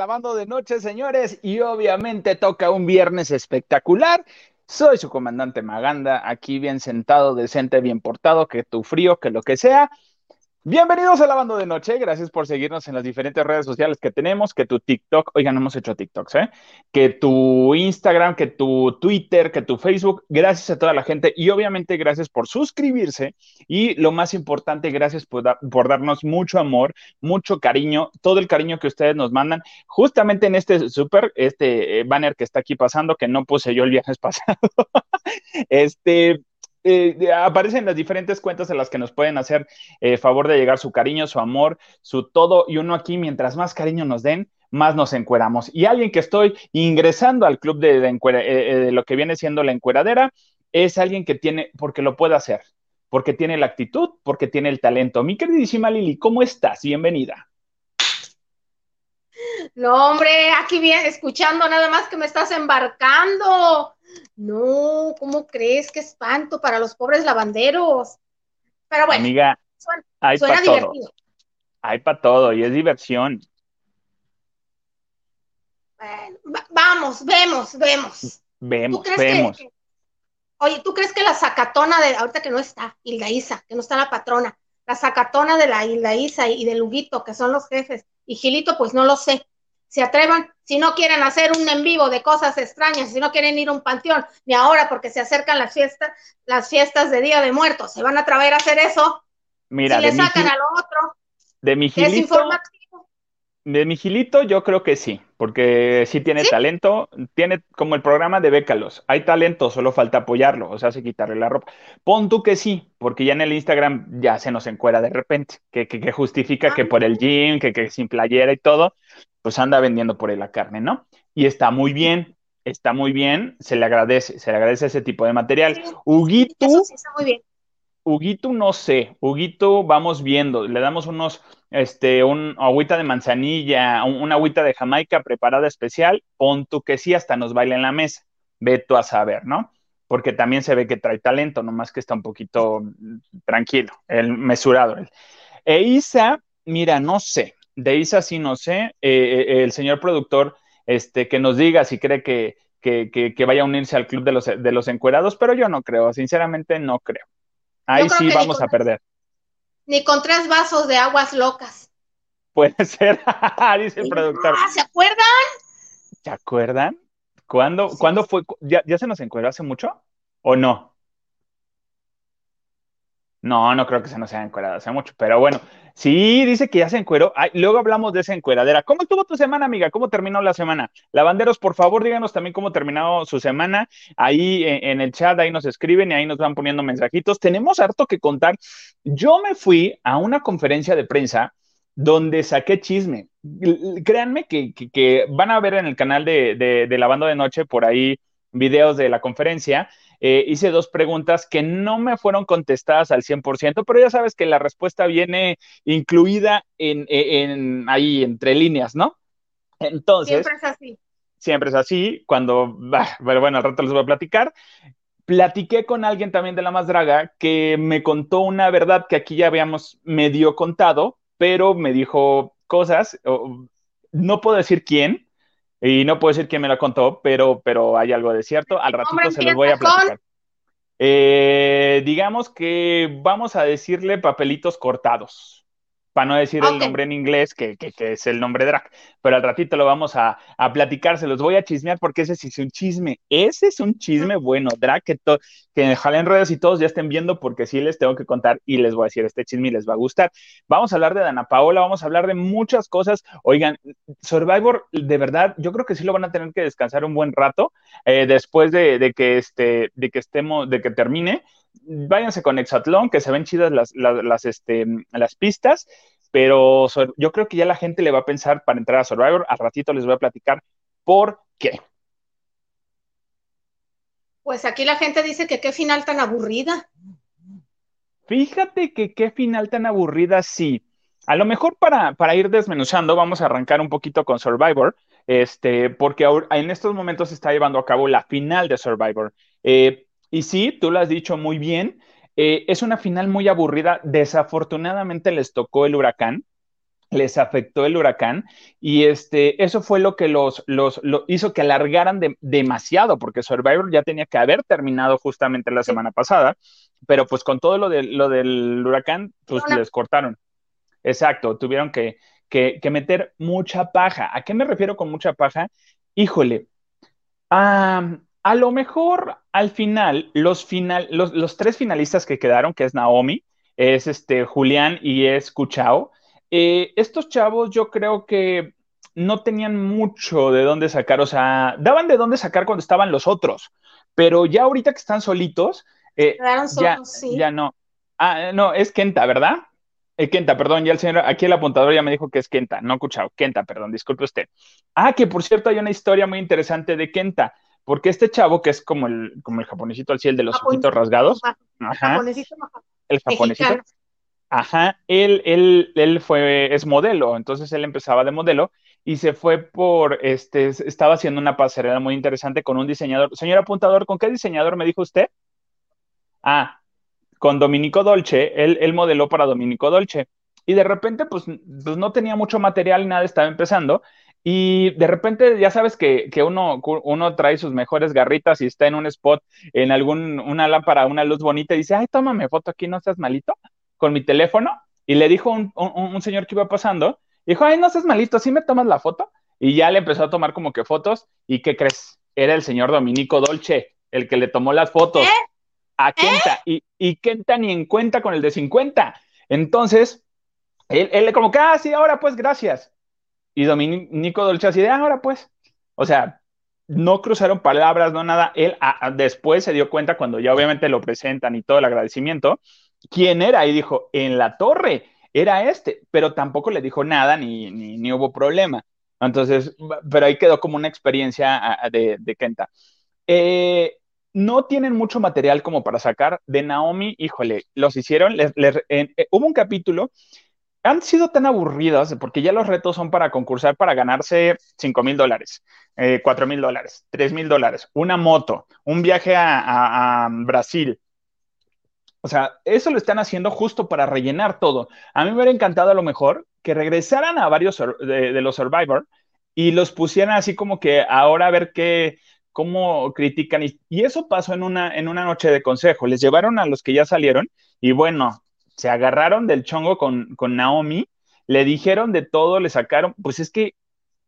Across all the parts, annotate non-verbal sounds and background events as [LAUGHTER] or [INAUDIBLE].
lavando de noche, señores, y obviamente toca un viernes espectacular. Soy su comandante Maganda, aquí bien sentado, decente, bien portado, que tu frío, que lo que sea. Bienvenidos a Lavando de Noche, gracias por seguirnos en las diferentes redes sociales que tenemos, que tu TikTok, oigan, hemos hecho TikToks, ¿eh? Que tu Instagram, que tu Twitter, que tu Facebook, gracias a toda la gente y obviamente gracias por suscribirse. Y lo más importante, gracias por, darnos mucho amor, mucho cariño, todo el cariño que ustedes nos mandan, justamente en este súper, este eh, banner que está aquí pasando, que no puse yo el viernes [LAUGHS] pasado, este eh, aparecen las diferentes cuentas en las que nos pueden hacer eh, favor de llegar su cariño, su amor, su todo, y uno aquí, mientras más cariño nos den, más nos encueramos. Y alguien que estoy ingresando al club de, eh, de, lo que viene siendo la encueradera, es alguien que tiene, porque lo puede hacer, porque tiene la actitud, porque tiene el talento. Mi queridísima Lili, ¿cómo estás? Bienvenida. No, hombre, aquí bien, escuchando nada más que me estás embarcando. No, ¿cómo crees? Qué espanto para los pobres lavanderos. Pero bueno, Amiga, suena, hay todo. Hay para todo y es diversión. Bueno, vamos, vemos, vemos. Vemos, vemos. oye, ¿tú crees que la sacatona de, ahorita que no está, Hilda Isa, que no está la patrona, la sacatona de la Hilda Isa y de Luguito, que son los jefes, y Gilito, pues no lo sé, se atrevan, si no quieren hacer un en vivo de cosas extrañas, si no quieren ir a un panteón, ni ahora porque se acercan las fiestas, las fiestas de Día de Muertos, se van a atrever a hacer eso. Mira, si le sacan a lo otro, de mi gilito, es informativo. De mi gilito, yo creo que sí, porque sí tiene talento, tiene como el programa de Bécalos, hay talento, solo falta apoyarlo, o sea, hace quitarle la ropa. Pon tú que sí, porque ya en el Instagram ya se nos encuera de repente, que, que, justifica que por el gym, que, que sin playera y todo, pues anda vendiendo por ahí la carne, ¿no? Y está muy bien, está muy bien, se le agradece, se le agradece ese tipo de material. Huguito, sí, está muy bien. Huguito no sé, Huguito vamos viendo, le damos unos, este, un agüita de manzanilla, una agüita de Jamaica preparada especial, pon tú que sí, hasta nos baila en la mesa, ve tú a saber, ¿no? Porque también se ve que trae talento, nomás que está un poquito tranquilo, el mesurado. E Isa, mira, no sé, de Isa sí no sé, eh, eh, el señor productor este, que nos diga si cree que, que, vaya a unirse al club de los, de los encuerados, pero yo no creo, sinceramente no creo. Ahí sí vamos a perder. Ni con tres vasos de aguas locas. Puede [LAUGHS] ser, dice el productor. Ah, ¿Se acuerdan? ¿Se acuerdan? ¿Cuándo, ¿cuándo fue? ¿Ya, ¿Ya se nos encueró hace mucho? ¿O no? No, no creo que se nos haya encuerado hace mucho, pero bueno, sí, dice que ya se encueró. luego hablamos de esa encueradera. ¿Cómo estuvo tu semana, amiga? ¿Cómo terminó la semana? Lavanderos, por favor, díganos también cómo terminó su semana. Ahí en, el chat, ahí nos escriben y ahí nos van poniendo mensajitos. Tenemos harto que contar. Yo me fui a una conferencia de prensa donde saqué chisme. Créanme que, van a ver en el canal de, de, de Lavando de Noche por ahí videos de la conferencia eh, hice dos preguntas que no me fueron contestadas al 100%, pero ya sabes que la respuesta viene incluida en, ahí entre líneas, ¿no? Entonces. Siempre es así. Siempre es así. Cuando, bueno, al rato les voy a platicar. Platiqué con alguien también de la más draga que me contó una verdad que aquí ya habíamos medio contado, pero me dijo cosas, no puedo decir quién, y no puedo decir quién me la contó, pero, pero hay algo de cierto. Al ratito se los voy a platicar. Eh, digamos que vamos a decirle papelitos cortados para no decir el nombre en inglés, que, es el nombre drag, pero al ratito lo vamos a, platicar, se los voy a chismear porque ese sí es un chisme, ese es un chisme bueno, drag, que, que jalen redes y todos ya estén viendo porque sí les tengo que contar y les voy a decir este chisme y les va a gustar. Vamos a hablar de Dana Paola, vamos a hablar de muchas cosas. Oigan, Survivor, de verdad, yo creo que sí lo van a tener que descansar un buen rato eh, después de, que este, de que estemos, de que termine váyanse con Exatlón, que se ven chidas las, las, este, las pistas, pero yo creo que ya la gente le va a pensar para entrar a Survivor. Al ratito les voy a platicar por qué. Pues aquí la gente dice que qué final tan aburrida. Fíjate que qué final tan aburrida, sí. A lo mejor para, para ir desmenuzando, vamos a arrancar un poquito con Survivor, este, porque en estos momentos se está llevando a cabo la final de Survivor. Eh, y sí, tú lo has dicho muy bien, eh, es una final muy aburrida. Desafortunadamente les tocó el huracán. les afectó el huracán y este, eso fue lo que los, los hizo que alargaran demasiado, porque Survivor ya tenía que haber terminado justamente la semana pasada, pero pues con todo lo, de, lo del huracán, pues les cortaron. Exacto, tuvieron que, que, meter mucha paja. ¿A qué me refiero con mucha paja? Híjole, a lo mejor al final, los, final los, los, tres finalistas que quedaron, que es Naomi, es este Julián y es Cuchao, eh, estos chavos yo creo que no tenían mucho de dónde sacar, o sea, daban de dónde sacar cuando estaban los otros, pero ya ahorita que están solitos, eh, ya, ya no. Ah, no, es Kenta, ¿verdad? Eh, Kenta, perdón, ya el señor, aquí el apuntador ya me dijo que es Kenta, no escuchado, Kenta, perdón, disculpe usted. Ah, que por cierto hay una historia muy interesante de Kenta, porque este chavo, que es como el, como el japonesito al cielo de los ojitos rasgados, ajá, el japonesito, Ajá, él, él, él fue, es modelo, entonces él empezaba de modelo y se fue por, este, estaba haciendo una pasarela muy interesante con un diseñador. Señor apuntador, ¿con qué diseñador me dijo usted? Ah, con Dominico Dolce, él, él modeló para Dominico Dolce. Y de repente, pues, pues no tenía mucho material y nada, estaba empezando. Y de repente, ya sabes que, que, uno, uno trae sus mejores garritas y está en un spot, en algún, una lámpara, una luz bonita y dice, ay, tómame foto aquí, no seas malito con mi teléfono y le dijo un, un, señor que iba pasando, dijo, ay, no seas malito, ¿sí me tomas la foto? Y ya le empezó a tomar como que fotos, ¿y qué crees? Era el señor Dominico Dolce, el que le tomó las fotos a Kenta, y, y Kenta ni en cuenta con el de 50. Entonces, él, él como que, ah, sí, ahora pues, gracias. Y Dominico Dolce así de, ah, ahora pues. O sea, no cruzaron palabras, no nada. Él después se dio cuenta cuando ya obviamente lo presentan y todo el agradecimiento, quién era y dijo, en la torre, era este, pero tampoco le dijo nada ni, ni, hubo problema. Entonces, pero ahí quedó como una experiencia de, de Kenta. Eh, no tienen mucho material como para sacar. De Naomi, híjole, los hicieron, eh, hubo un capítulo, han sido tan aburridos porque ya los retos son para concursar para ganarse 5 mil dólares, eh, 4 mil dólares, 3 mil dólares, una moto, un viaje a Brasil, o sea, eso lo están haciendo justo para rellenar todo. A mí me hubiera encantado a lo mejor que regresaran a varios de, los Survivor y los pusieran así como que ahora a ver qué, cómo critican. Y, eso pasó en una, en una noche de consejo. Les llevaron a los que ya salieron y bueno, se agarraron del chongo con, con Naomi, le dijeron de todo, le sacaron, pues es que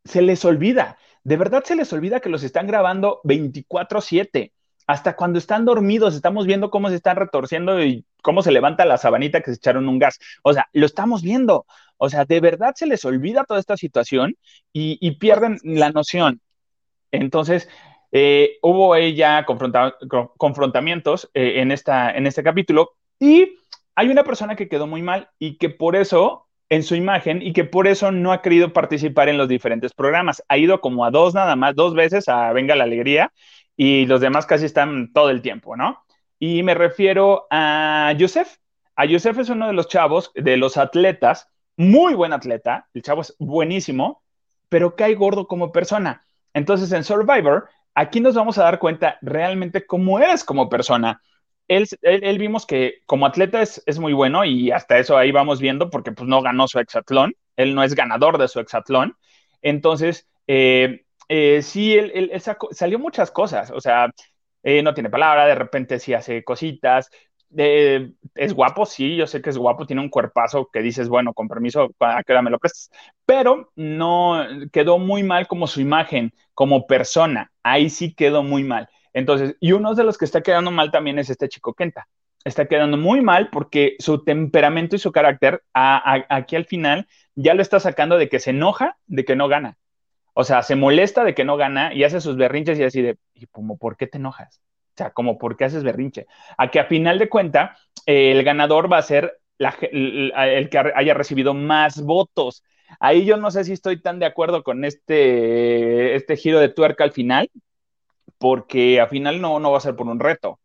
se les olvida, de verdad se les olvida que los están grabando 24/7 hasta cuando están dormidos, estamos viendo cómo se están retorciendo y cómo se levanta la sabanita que se echaron un gas. O sea, lo estamos viendo. O sea, de verdad se les olvida toda esta situación y, pierden la noción. Entonces, eh, hubo ella confrontamientos eh, en, esta, en este capítulo y hay una persona que quedó muy mal y que por eso en su imagen y que por eso no ha querido participar en los diferentes programas. Ha ido como a dos nada más, dos veces a Venga la Alegría y los demás casi están todo el tiempo, ¿no? Y me refiero a Yusef. A Yusef es uno de los chavos, de los atletas, muy buen atleta, el chavo es buenísimo, pero cae gordo como persona. Entonces en Survivor, aquí nos vamos a dar cuenta realmente cómo eres como persona. Él, él, vimos que como atleta es, es, muy bueno y hasta eso ahí vamos viendo porque pues no ganó su exatlón, él no es ganador de su exatlón. Entonces, eh, eh, sí, él, salió muchas cosas, o sea, eh, no tiene palabra, de repente sí hace cositas, es guapo, sí, yo sé que es guapo, tiene un cuerpazo que dices, bueno, con permiso, ¿a qué hora me lo prestas? Pero no quedó muy mal como su imagen, como persona, ahí sí quedó muy mal. Entonces, y uno de los que está quedando mal también es este chico Kenta. Está quedando muy mal porque su temperamento y su carácter aquí al final ya lo está sacando de que se enoja de que no gana. O sea, se molesta de que no gana y hace sus berrinches y así de, ¿y como por qué te enojas? O sea, como por qué haces berrinche. A que a final de cuenta, el ganador va a ser el, que haya recibido más votos. Ahí yo no sé si estoy tan de acuerdo con este, este giro de tuerca al final, porque al final no, no va a ser por un reto,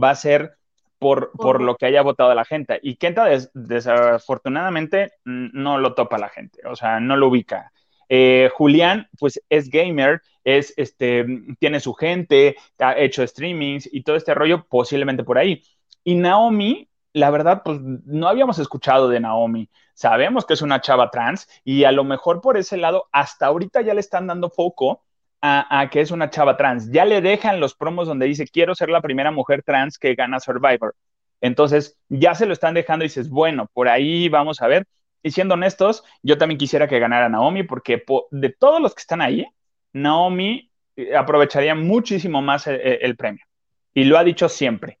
va a ser por, por lo que haya votado la gente. Y Kenta desafortunadamente no lo topa la gente, o sea, no lo ubica. Eh, Julián, pues es gamer, es, este, tiene su gente, ha hecho streamings y todo este rollo posiblemente por ahí. Y Naomi, la verdad, pues no habíamos escuchado de Naomi. Sabemos que es una chava trans y a lo mejor por ese lado, hasta ahorita ya le están dando foco a, que es una chava trans. Ya le dejan los promos donde dice, quiero ser la primera mujer trans que gana Survivor. Entonces, ya se lo están dejando y dices, bueno, por ahí vamos a ver. Y siendo honestos, yo también quisiera que ganara Naomi porque de todos los que están ahí, Naomi eh, aprovecharía muchísimo más el premio. Y lo ha dicho siempre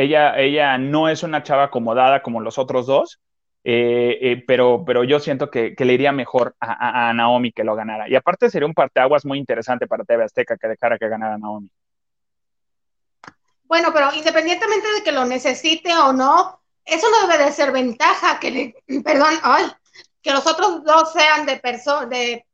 ella, ella no es una chava acomodada como los otros dos, eh, eh, pero, pero yo siento que, le iría mejor a, Naomi que lo ganara. Y aparte sería un parteaguas muy interesante para TV Azteca que dejara que ganara Naomi. Bueno, pero independientemente de que lo necesite o no, eso no debe de ser ventaja, que [CLEARS THROAT] perdón, ay, que los otros dos sean de, de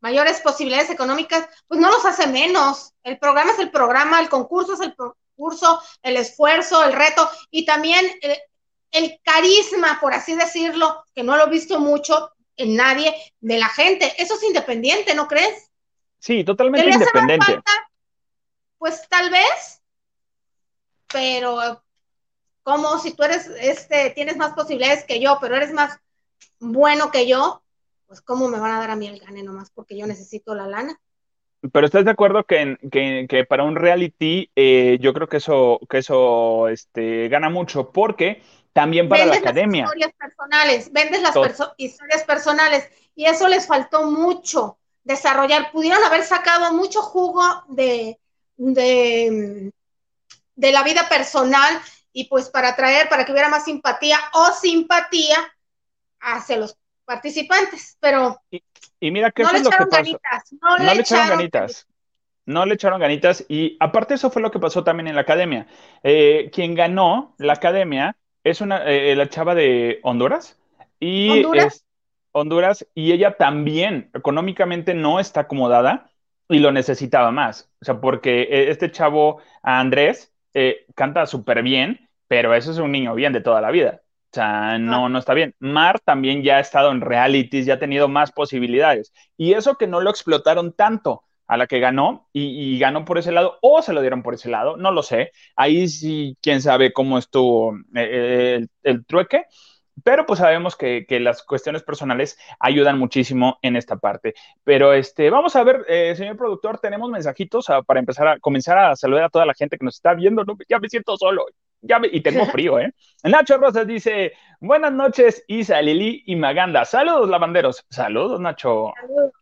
mayores posibilidades económicas, pues no los hace menos. El programa es el programa, el concurso es el, curso, el esfuerzo, el reto y también el, carisma, por así decirlo, que no lo he visto mucho en nadie, de la gente. Eso es independiente, ¿no crees? Sí, totalmente independiente. pues tal vez, pero como si tú eres, este, tienes más posibilidades que yo, pero eres más bueno que yo, pues cómo me van a dar a mí el gane nomás porque yo necesito la lana. Pero ¿estás de acuerdo que, que, para un reality eh, yo creo que eso, que eso este, gana mucho? Porque también para la academia. Las historias personales, vendes las historias personales y eso les faltó mucho desarrollar. Pudieron haber sacado mucho jugo de, de, de la vida personal y pues para atraer, para que hubiera más simpatía o simpatía hacia los participantes, pero y, mira que no es lo que pasó. no, le, echaron ganitas. No le echaron ganitas y aparte eso fue lo que pasó también en la academia. Eh, quien ganó la academia es una eh, la chava de Honduras y Honduras. Es Honduras y ella también económicamente no está acomodada y lo necesitaba más. O sea, porque eh, este chavo Andrés canta súper bien, pero eso es un niño bien de toda la vida. O sea, no, no está bien. Mar también ya ha estado en realities, ya ha tenido más posibilidades. Y eso que no lo explotaron tanto a la que ganó y, ganó por ese lado o se lo dieron por ese lado, no lo sé. Ahí sí, quién sabe cómo estuvo eh, el, trueque, pero pues sabemos que, las cuestiones personales ayudan muchísimo en esta parte. Pero este, vamos a ver, eh, señor productor, tenemos mensajitos para empezar a comenzar a saludar a toda la gente que nos está viendo. ya me siento solo, ya y tengo [LAUGHS] frío, ¿eh? Nacho Rosas dice, buenas noches, Isa, Lili y Maganda. Saludos, lavanderos. Saludos, Nacho. Saludos.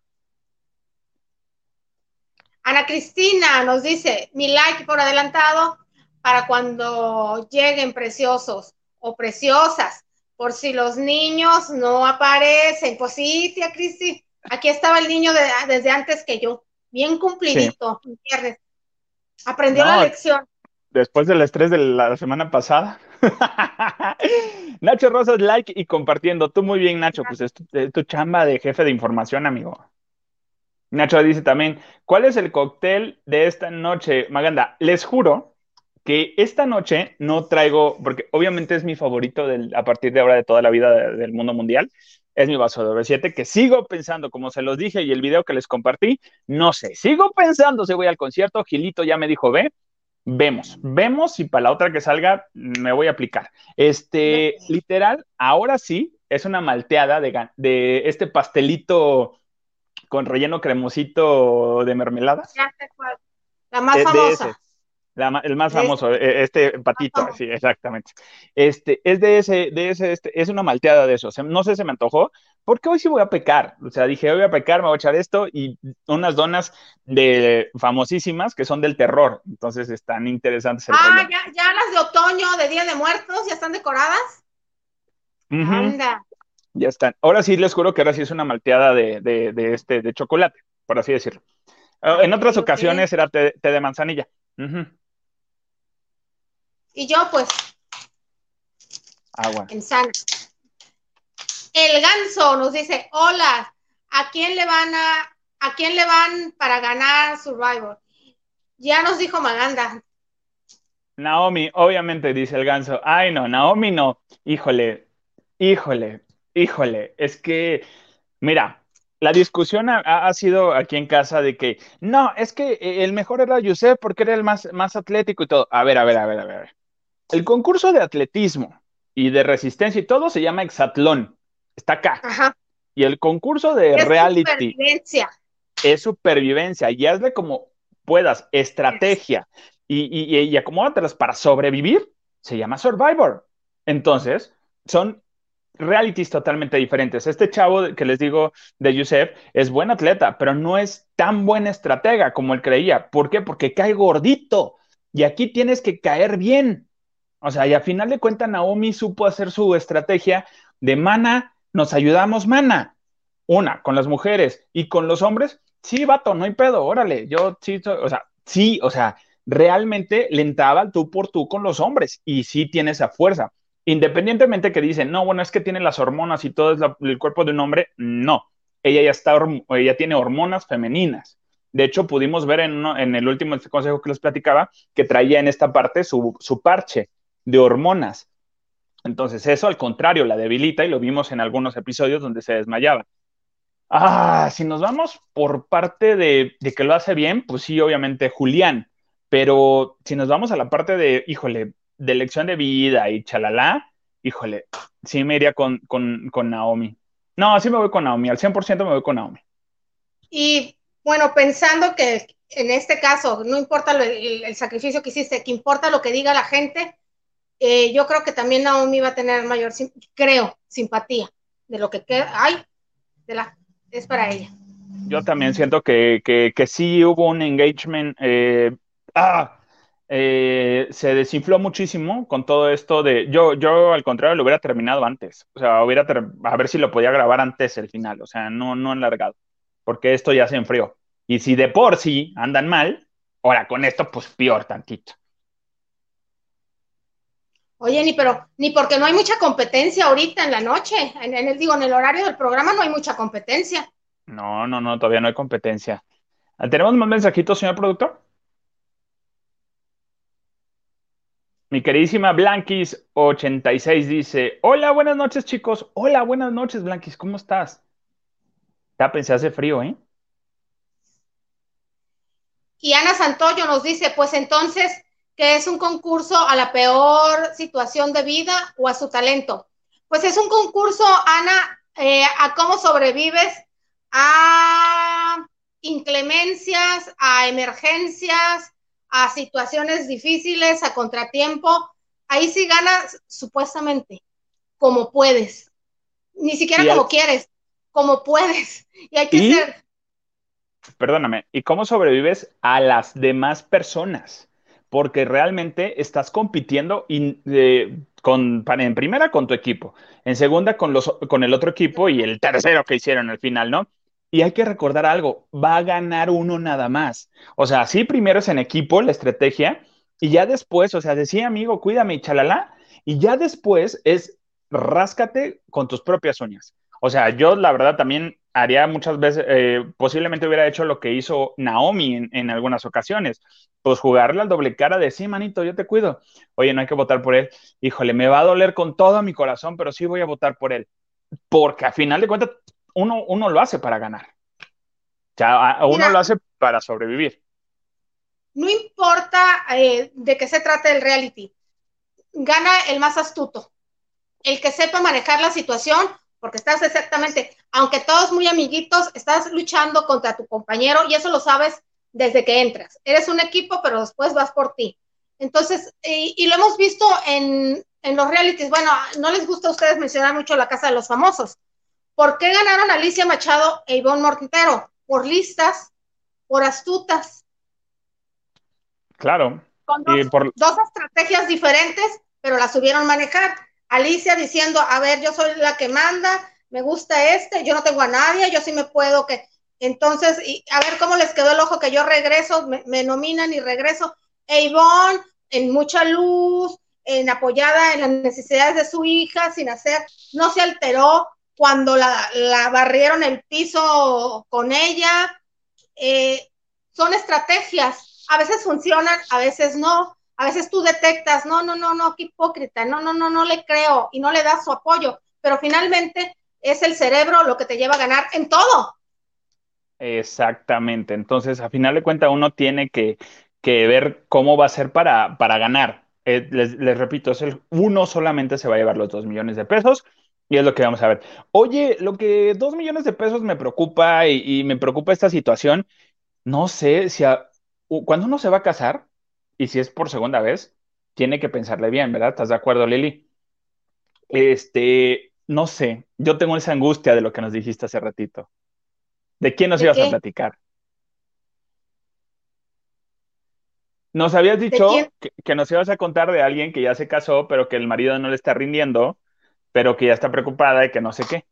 Ana Cristina nos dice, mi like por adelantado para cuando lleguen preciosos o preciosas, por si los niños no aparecen. Pues sí, tía Cristi, aquí estaba el niño desde antes que yo, bien cumplidito, viernes. Aprendió la lección después del estrés de la semana pasada. [LAUGHS] Nacho Rosas, like y compartiendo. Tú muy bien, Nacho, pues es tu, chamba de jefe de información, amigo. Nacho dice también, ¿cuál es el cóctel de esta noche, Maganda? Les juro que esta noche no traigo, porque obviamente es mi favorito a partir de ahora de toda la vida del mundo mundial, es mi vaso de 7 que sigo pensando, como se los dije y el video que les compartí, no sé, sigo pensando si voy al concierto, Gilito ya me dijo, ve, Vemos, vemos y para la otra que salga me voy a aplicar. Este, literal, ahora sí, es una malteada de, de este pastelito con relleno cremosito de mermelada. La más famosa el más famoso, e, este patito, sí, exactamente. Este, es de ese, de ese, este, es una malteada de eso. no sé, se me antojó, porque hoy sí voy a pecar. O sea, dije, voy a pecar, me voy a echar esto y unas donas de famosísimas que son del terror. Entonces están interesantes. ah, ya, ya las de otoño, de Día de Muertos, ya están decoradas. Anda. Ya están. Ahora sí les juro que ahora sí es una malteada de, de, este, de chocolate, por así decirlo. Ah, en otras ocasiones era té, de manzanilla. Y yo, pues, agua. En sana. El ganso nos dice, hola, ¿a quién le van a, a quién le van para ganar Survivor? Ya nos dijo Maganda. Naomi, obviamente, dice el ganso. Ay, no, Naomi no. Híjole, híjole, híjole. Es que, mira, la discusión ha, sido aquí en casa de que, no, es que el mejor era Yusef porque era el más, más atlético y todo. A ver, a ver, a ver, a ver. el concurso de atletismo y de resistencia y todo se llama hexatlón. Está acá. Ajá. Y el concurso de Es reality supervivencia. es supervivencia y hazle como puedas, estrategia y, y, y acomódatelas para sobrevivir, se llama Survivor. Entonces, son realities totalmente diferentes. Este chavo que les digo de Yusef es buen atleta, pero no es tan buen estratega como él creía. ¿Por qué? Porque cae gordito y aquí tienes que caer bien. O sea, y a final de cuentas Naomi supo hacer su estrategia de mana, nos ayudamos mana. Una, con las mujeres y con los hombres, sí, vato, no hay pedo, órale, yo sí, o sea, sí, o sea, realmente le entraba tú por tú con los hombres y sí tiene esa fuerza. Independientemente que dicen, no, bueno, es que tiene las hormonas y todo es el cuerpo de un hombre, no, ella ya está, ella tiene hormonas femeninas. De hecho, pudimos ver en, uno, en el último consejo que les platicaba que traía en esta parte su, su parche de hormonas. Entonces, eso al contrario la debilita y lo vimos en algunos episodios donde se desmayaba. Ah, si nos vamos por parte de, de, que lo hace bien, pues sí, obviamente Julián, pero si nos vamos a la parte de, híjole, de lección de vida y chalala, híjole, sí me iría con, con, con Naomi. No, sí me voy con Naomi, al 100% me voy con Naomi. Y bueno, pensando que en este caso no importa lo, el, el, sacrificio que hiciste, que importa lo que diga la gente, eh, yo creo que también Naomi va a tener mayor, creo, simpatía de lo que hay, de la, es para ella. Yo también siento que, que, que sí hubo un engagement. Eh, ah, eh, se desinfló muchísimo con todo esto de. Yo, yo al contrario, lo hubiera terminado antes. O sea, hubiera a ver si lo podía grabar antes el final. O sea, no, no enlargado. Porque esto ya se enfrió. Y si de por sí andan mal, ahora con esto, pues peor tantito. Oye, ni pero ni porque no hay mucha competencia ahorita en la noche, en, en, el digo en el horario del programa no hay mucha competencia. No, no, no, todavía no hay competencia. ¿Tenemos más mensajitos, señor productor? Mi queridísima Blanquis86 dice: Hola, buenas noches, chicos. Hola, buenas noches, Blanquis, ¿cómo estás? Ya pensé, hace frío, ¿eh? Y Ana Santoyo nos dice: Pues entonces que es un concurso a la peor situación de vida o a su talento. Pues es un concurso, Ana, eh, a cómo sobrevives a inclemencias, a emergencias, a situaciones difíciles, a contratiempo. Ahí sí ganas supuestamente como puedes, ni siquiera y como quieres, como puedes. Y hay que ¿Y? ser. Perdóname, ¿y cómo sobrevives a las demás personas? porque realmente estás compitiendo in, eh, con, en primera con tu equipo, en segunda con, los, con el otro equipo y el tercero que hicieron al final, ¿no? Y hay que recordar algo, va a ganar uno nada más. O sea, sí, primero es en equipo la estrategia y ya después, o sea, decía amigo, cuídame y chalala, y ya después es ráscate con tus propias uñas. O sea, yo la verdad también haría muchas veces, eh, posiblemente hubiera hecho lo que hizo Naomi en, en, algunas ocasiones, pues jugarle al doble cara de sí, manito, yo te cuido. Oye, no hay que votar por él. Híjole, me va a doler con todo mi corazón, pero sí voy a votar por él. Porque a final de cuentas, uno, uno lo hace para ganar. O sea, uno Mira, lo hace para sobrevivir. No importa eh, de qué se trate el reality, gana el más astuto, el que sepa manejar la situación porque estás exactamente, aunque todos muy amiguitos, estás luchando contra tu compañero y eso lo sabes desde que entras. Eres un equipo, pero después vas por ti. Entonces, y, y lo hemos visto en, en, los realities. Bueno, no les gusta a ustedes mencionar mucho la Casa de los Famosos. ¿Por qué ganaron Alicia Machado e Ivonne Mortintero? Por listas, por astutas. Claro. Con dos, por... dos estrategias diferentes, pero las subieron manejar. Alicia diciendo, a ver, yo soy la que manda, me gusta este, yo no tengo a nadie, yo sí me puedo que... Entonces, y a ver cómo les quedó el ojo que yo regreso, me, me nominan y regreso. E Ivonne, en mucha luz, en apoyada en las necesidades de su hija, sin hacer, no se alteró cuando la, la barrieron el piso con ella. Eh, son estrategias, a veces funcionan, a veces no a veces tú detectas, no, no, no, no, qué hipócrita, no, no, no, no le creo y no le das su apoyo, pero finalmente es el cerebro lo que te lleva a ganar en todo. Exactamente, entonces a final de cuentas uno tiene que, que ver cómo va a ser para, para ganar. Eh, les, les, repito, es el, uno solamente se va a llevar los dos millones de pesos y es lo que vamos a ver. Oye, lo que dos millones de pesos me preocupa y, y me preocupa esta situación, no sé si a, cuando uno se va a casar y si es por segunda vez, tiene que pensarle bien, ¿verdad? ¿Estás de acuerdo, Lili? Este, no sé, yo tengo esa angustia de lo que nos dijiste hace ratito. ¿De quién nos ¿De ibas qué? a platicar? Nos habías dicho que, que nos ibas a contar de alguien que ya se casó, pero que el marido no le está rindiendo, pero que ya está preocupada y que no sé qué.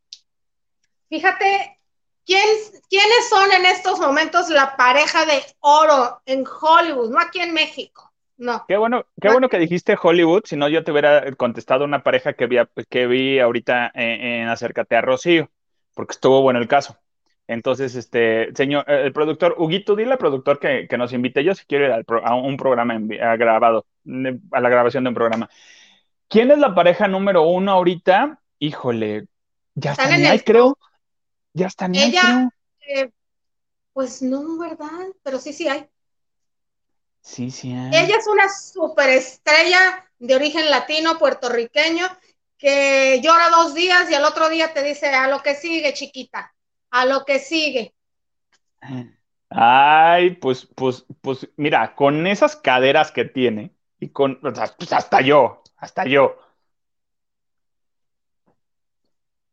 Fíjate, ¿quién, ¿quiénes son en estos momentos la pareja de oro en Hollywood? No aquí en México, no. Qué bueno, qué bueno que dijiste Hollywood, si no yo te hubiera contestado una pareja que vi, que vi ahorita en, en Acércate a Rocío, porque estuvo bueno el caso. Entonces, este, señor, eh, el productor, Huguito, dile al productor que, que nos invite. Yo si quiero ir al pro- a un programa en a grabado, a la grabación de un programa. ¿Quién es la pareja número uno ahorita? Híjole, ya está en el creo. Ya está ni hay, Ella, creo. eh, pues no, ¿verdad? Pero sí, sí hay. Sí, sí hay. Ella es una superestrella de origen latino, puertorriqueño, que llora dos días y al otro día te dice a lo que sigue, chiquita, a lo que sigue. Ay, pues, pues, pues, mira, con esas caderas que tiene y con, o sea, pues hasta yo, hasta yo,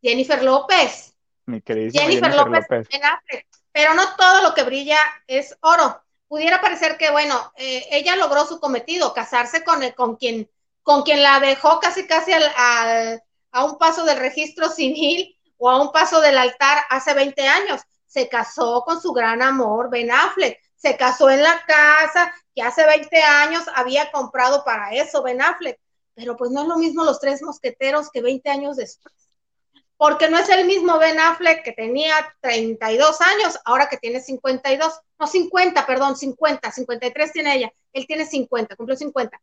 Jennifer López. mi queridísima Jennifer, Jennifer López, López. Pero no todo lo que brilla es oro. Pudiera parecer que, bueno, eh, ella logró su cometido, casarse con, el, con, quien, con quien la dejó casi, casi al, al, a un paso del registro civil o a un paso del altar hace 20 años. Se casó con su gran amor, Ben Affleck. Se casó en la casa que hace 20 años había comprado para eso, Ben Affleck. Pero pues no es lo mismo los tres mosqueteros que 20 años después porque no es el mismo Ben Affleck que tenía 32 años, ahora que tiene 52, no 50, perdón, 50, 53 tiene ella, él tiene 50, cumplió 50.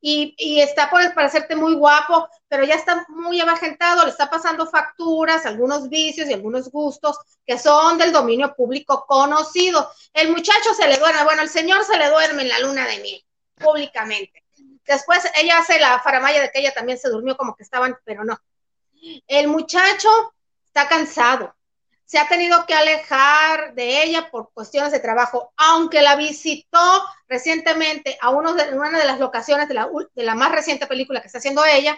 Y, está por parecerte muy guapo, pero ya está muy avejentado, le está pasando facturas, algunos vicios y algunos gustos que son del dominio público conocido. El muchacho se le duerme, bueno, el señor se le duerme en la luna de miel, públicamente. Después ella hace la faramaya de que ella también se durmió como que estaban, pero no. El muchacho está cansado, se ha tenido que alejar de ella por cuestiones de trabajo, aunque la visitó recientemente a uno de, una de las locaciones de la, de la, más reciente película que está haciendo ella,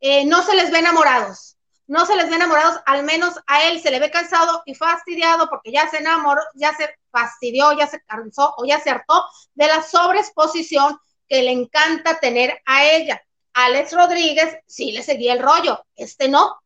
eh, no se les ve enamorados, no se les ve enamorados, al menos a él se le ve cansado y fastidiado porque ya se enamoró, ya se fastidió, ya se cansó o ya se hartó de la sobreexposición que le encanta tener a ella. Alex Rodríguez sí le seguía el rollo, este no.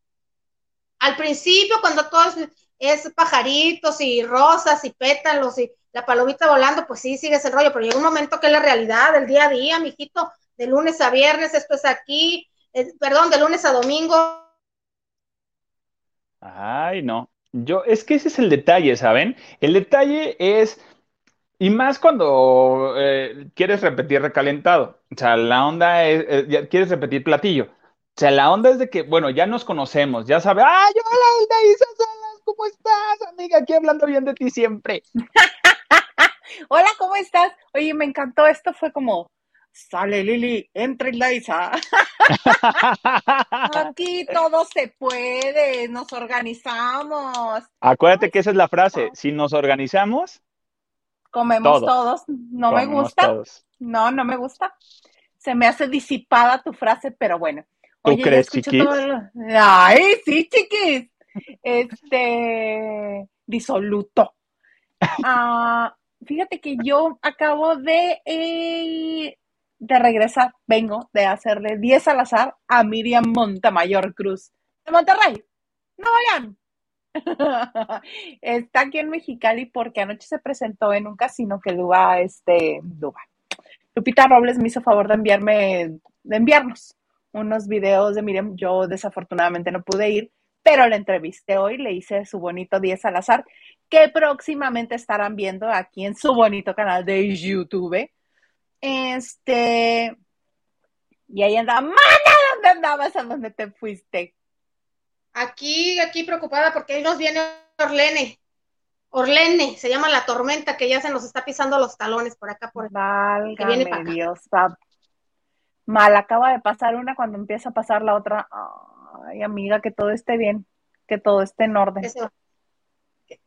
Al principio, cuando todo es, es, pajaritos y rosas y pétalos y la palomita volando, pues sí sigues el rollo, pero llega un momento que es la realidad del día a día, mijito, de lunes a viernes, esto es aquí, eh, perdón, de lunes a domingo. Ay, no. Yo, es que ese es el detalle, ¿saben? El detalle es, y más cuando eh, quieres repetir recalentado. O sea, la onda es, eh, quieres repetir platillo. O sea, la onda es de que, bueno, ya nos conocemos, ya sabe, ¡ay, hola, Isa Salas! ¿Cómo estás, amiga? Aquí hablando bien de ti siempre. [LAUGHS] hola, ¿cómo estás? Oye, me encantó, esto fue como, sale Lili, entra Isa. [LAUGHS] Aquí todo se puede, nos organizamos. Acuérdate que esa es la frase, si nos organizamos, comemos todos, todos. no comemos me gusta. Todos. No, no me gusta. Se me hace disipada tu frase, pero bueno. ¿Tú Oye, crees, chiquis? Todo. Ay, sí, chiquis. Este, disoluto. [LAUGHS] Ah, fíjate que yo acabo de, eh, de regresar, vengo de hacerle 10 al azar a Miriam Montamayor Cruz, de Monterrey, Nuevo León. [LAUGHS] Está aquí en Mexicali porque anoche se presentó en un casino que Duba, este, Duba. Lupita Robles me hizo favor de enviarme, de enviarnos unos videos de Miriam. Yo desafortunadamente no pude ir, pero la entrevisté hoy, le hice su bonito 10 al azar, que próximamente estarán viendo aquí en su bonito canal de YouTube. Este, y ahí andaba, mana, ¿dónde andabas? ¿A dónde te fuiste? Aquí, aquí preocupada porque ahí nos viene Orlene. Orlene, se llama la tormenta que ya se nos está pisando los talones por acá. Por Válgame Dios, va, mal acaba de pasar una cuando empieza a pasar la otra. Ay, amiga, que todo esté bien, que todo esté en orden.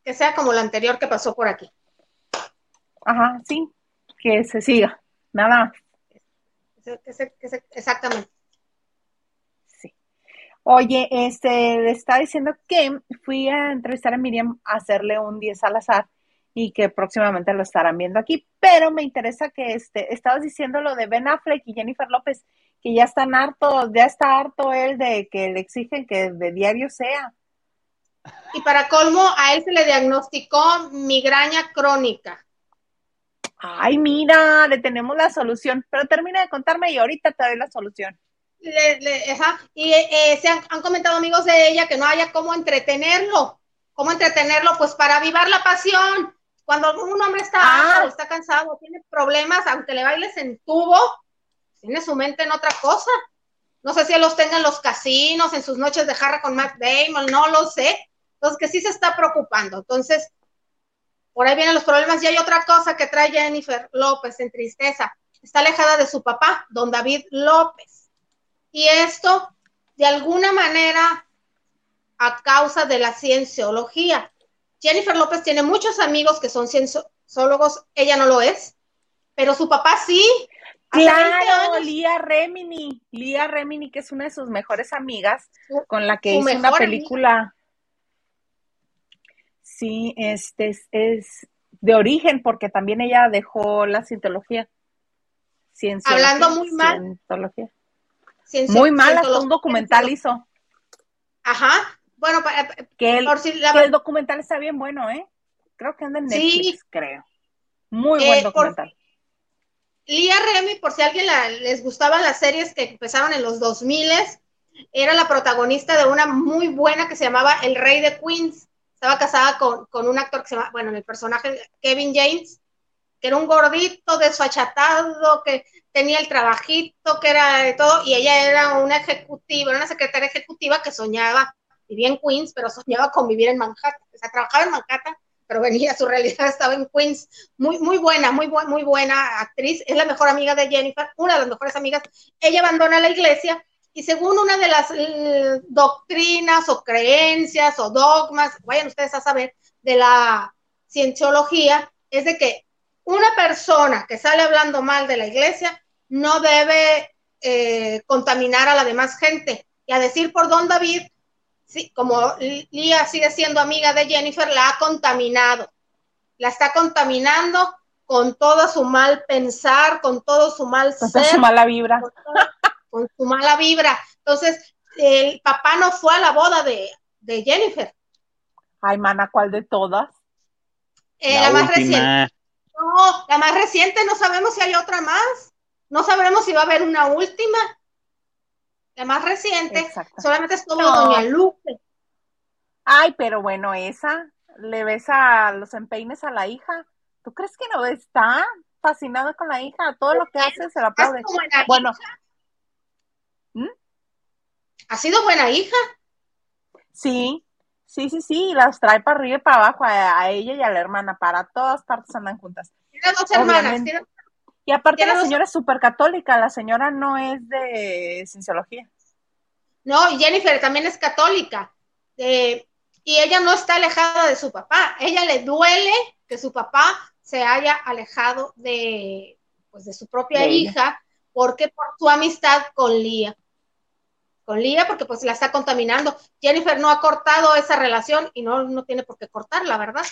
que sea como la anterior que pasó por aquí. Ajá, sí, que se siga, nada más. exactamente. Oye, este, estaba diciendo que fui a entrevistar a Miriam a hacerle un 10 al azar y que próximamente lo estarán viendo aquí, pero me interesa que este, estabas diciendo lo de Ben Affleck y Jennifer López, que ya están hartos, ya está harto él de que le exigen que de diario sea. Y para colmo, a él se le diagnosticó migraña crónica. Ay, mira, le tenemos la solución, pero termina de contarme y ahorita te doy la solución. Y eh, se han, comentado amigos de ella que no haya cómo entretenerlo. ¿Cómo entretenerlo? Pues para avivar la pasión. Cuando un hombre está ah. está cansado, tiene problemas, aunque le bailes en tubo, tiene su mente en otra cosa. No sé si él los tenga en los casinos, en sus noches de jarra con Matt Damon, no lo sé. Entonces, que sí se está preocupando. Entonces, por ahí vienen los problemas. Y hay otra cosa que trae Jennifer López en tristeza. Está alejada de su papá, don David López. Y esto, de alguna manera, a causa de la cienciología. Jennifer López tiene muchos amigos que son cienciólogos, ella no lo es, pero su papá sí. Claro, Lía Remini, Lía Remini, que es una de sus mejores amigas, con la que hizo una película. Sí, este es, de origen, porque también ella dejó la cientología. Hablando muy mal. Muy mal, hasta un documental hizo. Ajá, bueno, que el, el documental está bien bueno, ¿eh? Creo que anda en Netflix, creo. Muy buen eh, documental. Lía Remy, por si a alguien les gustaban las series que empezaron en los 2000, era la protagonista de una muy buena que se llamaba El Rey de Queens. Estaba casada con, con un actor que se llama, bueno, el personaje Kevin James, que era un gordito desfachatado, que tenía el trabajito, que era de todo, y ella era una ejecutiva, una secretaria ejecutiva que soñaba vivía en Queens, pero soñaba con vivir en Manhattan. O sea, trabajaba en Manhattan, pero venía, su realidad estaba en Queens. Muy, muy buena, muy, muy buena actriz. Es la mejor amiga de Jennifer, una de las mejores amigas. Ella abandona la iglesia y según una de las eh, doctrinas o creencias o dogmas, vayan ustedes a saber, de la cienciología, es de que una persona que sale hablando mal de la iglesia no debe eh, contaminar a la demás gente. Y a decir por don David, sí, como Lía sigue siendo amiga de Jennifer, la ha contaminado. La está contaminando con todo su mal pensar, con todo su mal con ser. su mala vibra. Con, su mala vibra. Entonces, el papá no fue a la boda de, Jennifer. Ay, mana, ¿cuál de todas? Eh, la, más reciente. No, la más reciente, no sabemos si hay otra más. No sabremos si va a haber una última la más reciente, solamente estuvo Doña Lupe. Ay, pero bueno, esa, le ves a los empeines a la hija. ¿Tú crees que no está fascinada con la hija? Todo lo que hace se la aplaude. Bueno. ¿Mm? ¿Ha sido buena hija? Sí, sí, sí, sí, las trae para arriba y para abajo a, ella y a la hermana, para todas partes andan juntas. Tiene dos hermanas, y aparte la señora es súper católica, la señora no es de cienciología. No, Jennifer también es católica. Eh, y ella no está alejada de su papá. Ella le duele que su papá se haya alejado de, pues, de su propia hija, porque por su amistad con Lía. Con Lía, porque pues la está contaminando. Jennifer no ha cortado esa relación y no, no tiene por qué cortarla, ¿verdad?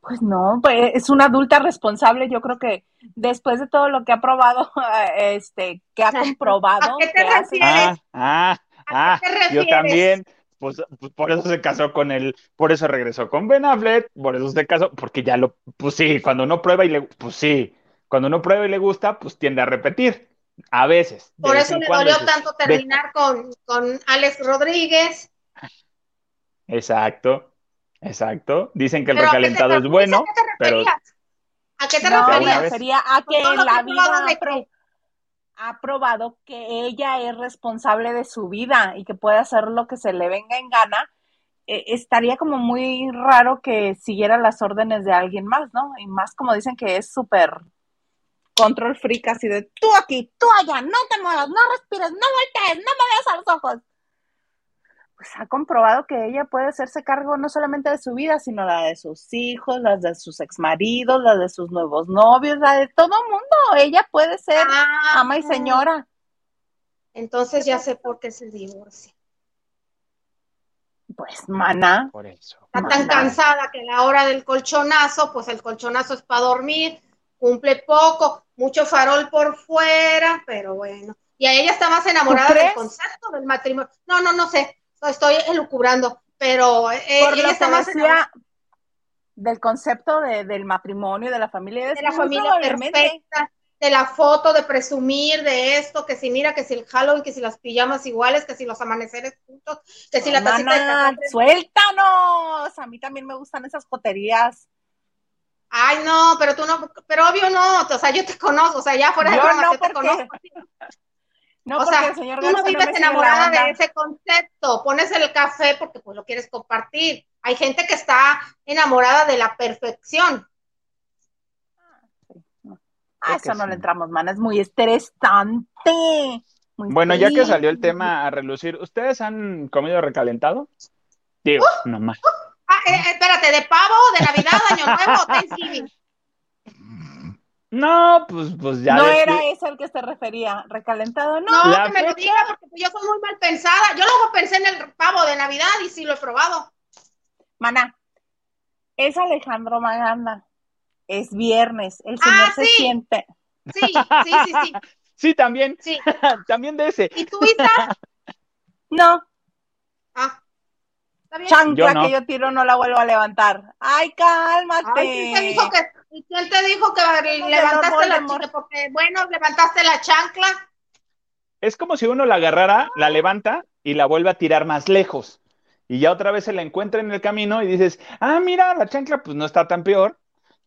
Pues no, pues es una adulta responsable. Yo creo que después de todo lo que ha probado, [LAUGHS] este, que ha [LAUGHS] comprobado. ¿A qué te refieres? Ah, ah, ah yo también. Pues, pues, por eso se casó con él, por eso regresó con Ben Affleck, por eso se casó, porque ya lo, pues sí, cuando uno prueba y le, pues sí, cuando uno prueba y le gusta, pues tiende a repetir, a veces. Por eso le dolió tanto terminar con, con Alex Rodríguez. Exacto. Exacto. Dicen que el recalentado es bueno, pero... ¿A qué te referías? Sería a que la vida ha probado que ella es responsable de su vida y que puede hacer lo que se le venga en gana, eh, estaría como muy raro que siguiera las órdenes de alguien más, ¿no? Y más como dicen que es súper control freak así de tú aquí, tú allá, no te muevas, no respires, no voltees, no me veas a los ojos. Pues ha comprobado que ella puede hacerse cargo no solamente de su vida, sino la de sus hijos, las de sus exmaridos, la de sus nuevos novios, la de todo mundo. Ella puede ser Ah, ama y señora. Entonces ya sé por qué se divorcia. Pues, mana, Por eso. Está tan cansada que a la hora del colchonazo, pues el colchonazo es para dormir, cumple poco, mucho farol por fuera, pero bueno. Y a ella está más enamorada ¿Tú del concepto del matrimonio. No, no, no sé, no, estoy elucubrando, pero eh, por ella está más enamorada del concepto de- del matrimonio, de la familia, de la familia perfecta, de la foto, de presumir de esto, que si mira, que si el Halloween, que si las pijamas iguales, que si los amaneceres juntos, que si la tacita de mana, café. suéltanos. A mí también me gustan esas joterías. Ay, no, pero tú no, pero obvio no, o sea, yo te conozco, o sea, ya fuera de Yo broma, no, yo te conozco. No, o sea, el señor tú no vives enamorada de ese concepto, pones el café porque pues lo quieres compartir. Hay gente que está enamorada de la perfección. Ah, Creo que eso no sí. le entramos, mana, es muy estresante. muy Bueno, ya que salió el tema a relucir, ¿ustedes han comido recalentado? Digo, nomás. Ah, eh, eh, espérate, de pavo, de Navidad, Año Nuevo, Thanksgiving. No, pues, pues ya. no de- era ese al que se refería, recalentado, no. No, La que me lo diga porque pues, yo soy muy mal pensada. Yo luego pensé en el pavo de Navidad y sí lo he probado. Mana, es Alejandro Maganda. Es viernes, el señor Ah, se sí. siente. Sí, sí, sí, sí, [LAUGHS] Sí, también, sí. [LAUGHS] también de ese. ¿Y tú, Isa? [LAUGHS] No, Ah. Chancla Yo no. que yo tiro no la vuelvo a levantar. Ay, cálmate. Ay, ¿quién te dijo que, ¿y quién te dijo que Lord levantaste la chica? Porque, bueno, levantaste la chancla. Es como si uno la agarrara, la levanta y la vuelve a tirar más lejos. Y ya otra vez se la encuentra en el camino y dices, ah, mira, la chancla pues no está tan peor.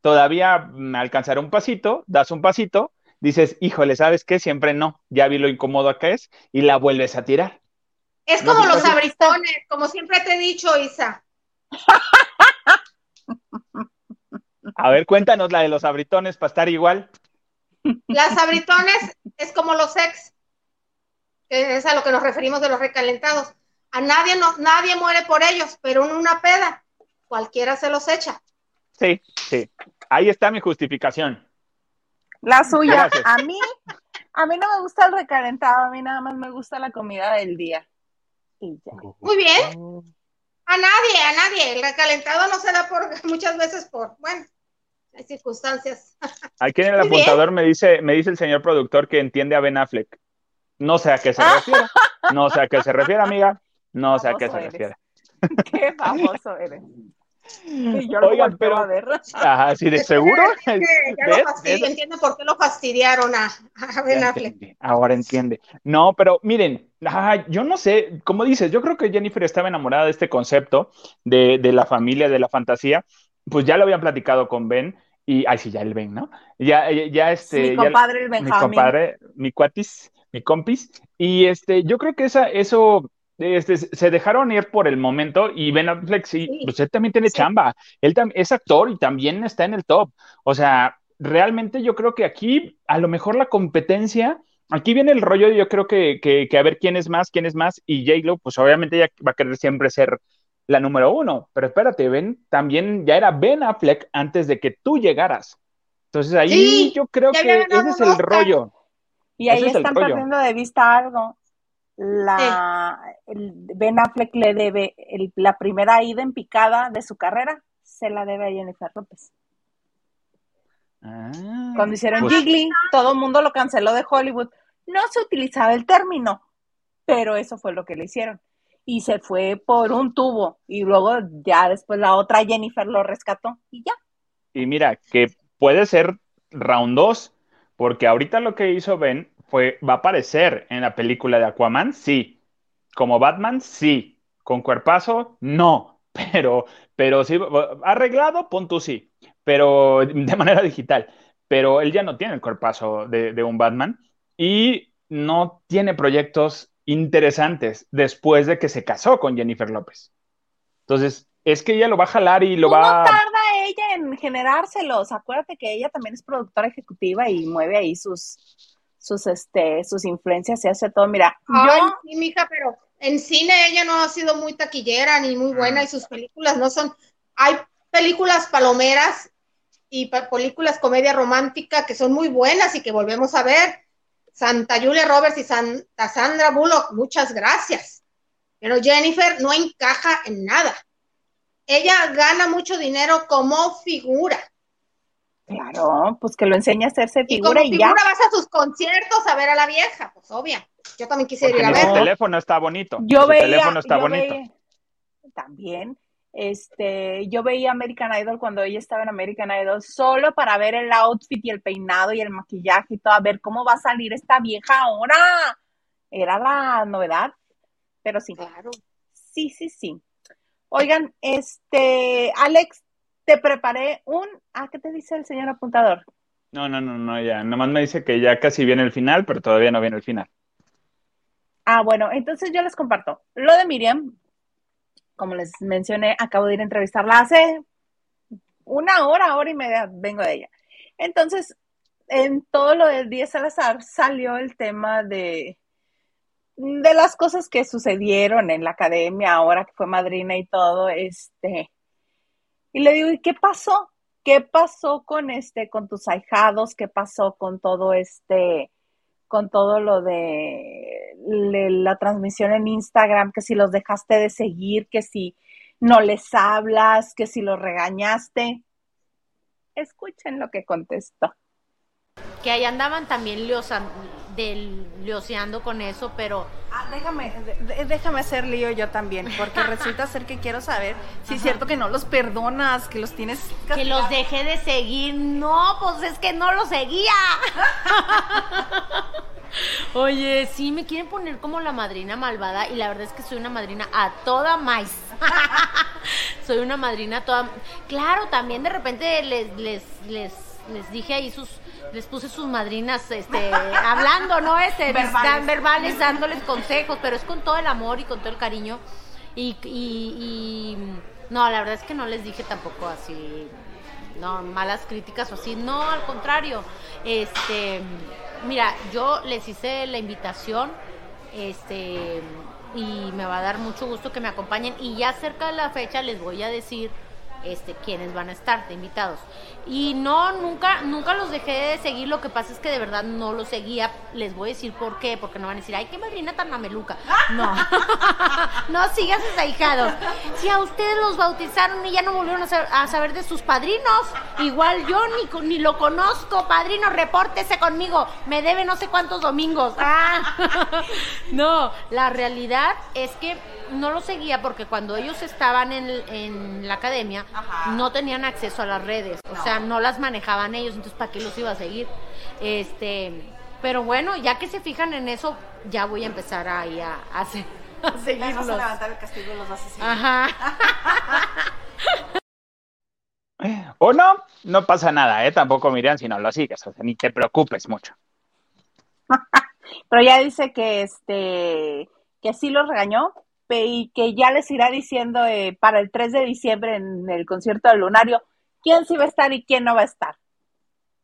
Todavía me alcanzará un pasito, das un pasito, dices, híjole, ¿sabes qué? Siempre no, ya vi lo incómodo que es y la vuelves a tirar. Es como los abritones, como siempre te he dicho, Isa. A ver, cuéntanos la de los abritones para estar igual. Las abritones es como los ex, es a lo que nos referimos de los recalentados. A nadie, no, nadie muere por ellos, pero en una peda, cualquiera se los echa. Sí, sí. Ahí está mi justificación. La suya. Gracias. A mí, a mí no me gusta el recalentado, a mí nada más me gusta la comida del día. Y ya. Muy bien. A nadie, a nadie. El recalentado no se da por [LAUGHS] muchas veces por, bueno, hay circunstancias. [LAUGHS] Aquí en el Muy bien. apuntador me dice, me dice el señor productor que entiende a Ben Affleck. No sé a qué se refiere. No sé a qué se refiere, amiga. No sé a qué se eres. refiere. [LAUGHS] Qué famoso eres. Y yo lo Oigan, volteo pero- a ver. Ajá, sí, de seguro. Ya lo fastidi- ¿Ves? entiendo por qué lo fastidiaron a, a Ben Affleck. entendí, Ahora entiende. No, pero miren, ah, yo no sé, como dices, yo creo que Jennifer estaba enamorada de este concepto de, de la familia, de la fantasía. Pues ya lo habían platicado con Ben y, ay, sí, ya el Ben, ¿no? Ya, ya, ya, este, mi ya- compadre el mi Benjamín. compadre, mi cuatis, mi compis. Y este, yo creo que esa, eso, este, se dejaron ir por el momento y Ben Affleck, sí, Sí. pues él también tiene Sí. chamba. Él es actor y también está en el top. O sea, realmente yo creo que aquí, a lo mejor la competencia, aquí viene el rollo, yo creo que, que, que a ver quién es más, quién es más, y J-Lo, pues obviamente ella va a querer siempre ser la número uno. Pero espérate, Ben, también ya era Ben Affleck antes de que tú llegaras. Entonces ahí Sí, yo creo ya que ese es el Oscar. rollo. Y ahí es están perdiendo de vista algo. La, el Ben Affleck le debe el- la primera ida en picada de su carrera, se la debe a Jennifer López. Ah, Cuando hicieron pues, Jiggly, todo el mundo lo canceló de Hollywood. No se utilizaba el término, pero eso fue lo que le hicieron. Y se fue por un tubo. Y luego ya después la otra Jennifer lo rescató y ya. Y mira, que puede ser round 2, porque ahorita lo que hizo Ben fue, va a aparecer en la película de Aquaman, sí. Como Batman, sí. Con cuerpazo, no. [LAUGHS] Pero, pero sí, arreglado, punto sí. Pero de manera digital. Pero él ya no tiene el cuerpazo de, de un Batman y no tiene proyectos interesantes después de que se casó con Jennifer López. Entonces, es que ella lo va a jalar y lo va no tarda ella en generárselos. Acuérdate que ella también es productora ejecutiva y mueve ahí sus, sus, este, sus influencias y hace todo. Mira, yo. Sí, mija, pero en cine ella no ha sido muy taquillera ni muy buena y sus películas no son. Hay películas palomeras y películas comedia romántica que son muy buenas y que volvemos a ver. Santa Julia Roberts y Santa Sandra Bullock, muchas gracias. Pero Jennifer no encaja en nada. Ella gana mucho dinero como figura. Claro, pues que lo enseña a hacerse figura y, como figura vas a sus conciertos a ver a la vieja, pues obvia. Yo también quisiera ir a ver. Su teléfono está bonito. Yo su veía, teléfono está bonito. también. Este, yo veía American Idol cuando ella estaba en American Idol solo para ver el outfit y el peinado y el maquillaje y todo, a ver cómo va a salir esta vieja ahora. Era la novedad, pero sí. Claro. Sí, sí, sí. Oigan, este, Alex, te preparé un. Ah, ¿qué te dice el señor apuntador? No, no, no, no, ya. Nomás me dice que ya casi viene el final, pero todavía no viene el final. Ah, bueno, entonces yo les comparto. Lo de Miriam, como les mencioné, acabo de ir a entrevistarla hace una hora, hora y media, vengo de ella. Entonces, en todo lo del 10 Salazar salió el tema de, de las cosas que sucedieron en la academia ahora que fue madrina y todo, este, y le digo, ¿y qué pasó? ¿Qué pasó con este, con tus ahijados? ¿Qué pasó con todo este, con todo lo de la transmisión en Instagram, que si los dejaste de seguir, que si no les hablas, que si los regañaste. Escuchen lo que contestó. Que ahí andaban también leoseando con eso, pero... Ah, déjame, déjame hacer lío yo también, porque [LAUGHS] resulta ser que quiero saber si es cierto que no los perdonas, que los tienes... Que los dejé de seguir. No, pues es que no los seguía. [LAUGHS] Oye, sí, me quieren poner como la madrina malvada y la verdad es que soy una madrina a toda maíz. [LAUGHS] soy una madrina a toda... Claro, también de repente les, les, les, les dije ahí sus... Les puse sus madrinas, este, [LAUGHS] hablando, ¿no? Este, verbales. verbales, dándoles consejos, pero es con todo el amor y con todo el cariño. Y, y, y no, la verdad es que no les dije tampoco así, no, malas críticas o así, no, al contrario, este, Mira, yo les hice la invitación, este, y me va a dar mucho gusto que me acompañen. Y ya cerca de la fecha les voy a decir este, quiénes van a estar de invitados. Y no, nunca, nunca los dejé de seguir, lo que pasa es que de verdad no los seguía, les voy a decir por qué, porque no van a decir, ay, qué madrina tan mameluca. No, [LAUGHS] no sigas hijado Si a ustedes los bautizaron y ya no volvieron a, saber de sus padrinos, igual yo ni, ni lo conozco, padrino, repórtese conmigo, me debe no sé cuántos domingos. Ah. [LAUGHS] no, la realidad es que no lo seguía porque cuando ellos estaban en, en la academia no tenían acceso a las redes, o sea, no las manejaban ellos, entonces ¿para qué los iba a seguir? Este, pero bueno, ya que se fijan en eso, ya voy a empezar ahí a, a, hacer, a seguirlos. a levantar el castigo de los asesinos. Ajá. [LAUGHS] o no, no pasa nada, ¿eh? Tampoco Miriam si no lo sigues, o sea, ni te preocupes mucho. [LAUGHS] Pero ya dice que este que sí los regañó, y que ya les irá diciendo eh, para el 3 de diciembre en el concierto del Lunario quién sí va a estar y quién no va a estar.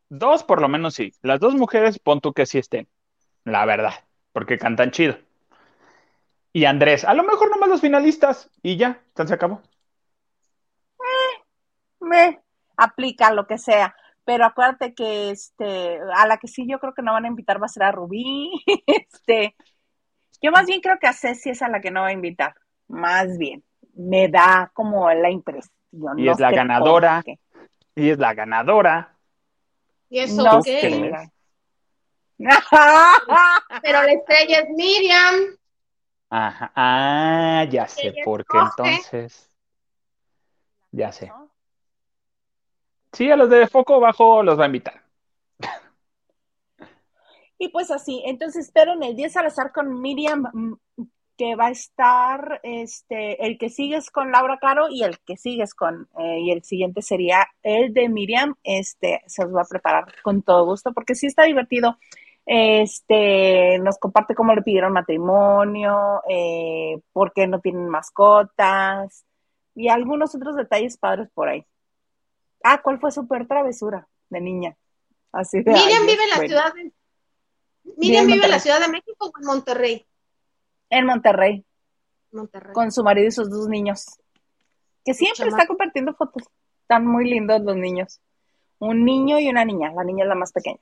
Dos por lo menos sí. Las dos mujeres pon tú que sí estén, la verdad, porque cantan chido. Y Andrés, a lo mejor nomás los finalistas y ya, se acabó. Eh, me aplica lo que sea. Pero acuérdate que este, a la que sí yo creo que no van a invitar va a ser a Rubí, [LAUGHS] este, yo más bien creo que a Ceci es a la que no va a invitar. Más bien. Me da como la impresión. Y es la ganadora. Y es la ganadora. ¿Y eso qué? Pero la estrella es Miriam. Ajá. Ah, ya sé por qué entonces. Ya sé. Sí, a los de foco bajo los va a invitar. Y pues así, entonces espero en el 10 Salazar con Miriam, mm, que va a estar este, el que sigues con Laura Caro y el que sigues con, eh, y el siguiente sería el de Miriam, este, se los va a preparar con todo gusto, porque sí está divertido. Este, nos comparte cómo le pidieron matrimonio, eh, por qué no tienen mascotas y algunos otros detalles padres por ahí. Ah, ¿cuál fue su peor travesura de niña? Así de, Miriam ay, vive en la bueno. ciudad de... Miriam vive en la. Ciudad de México o en Monterrey. En Monterrey, Monterrey. con su marido y sus dos niños. Que siempre está compartiendo fotos. Están muy lindos los niños. Un niño y una niña. La niña es la más pequeña.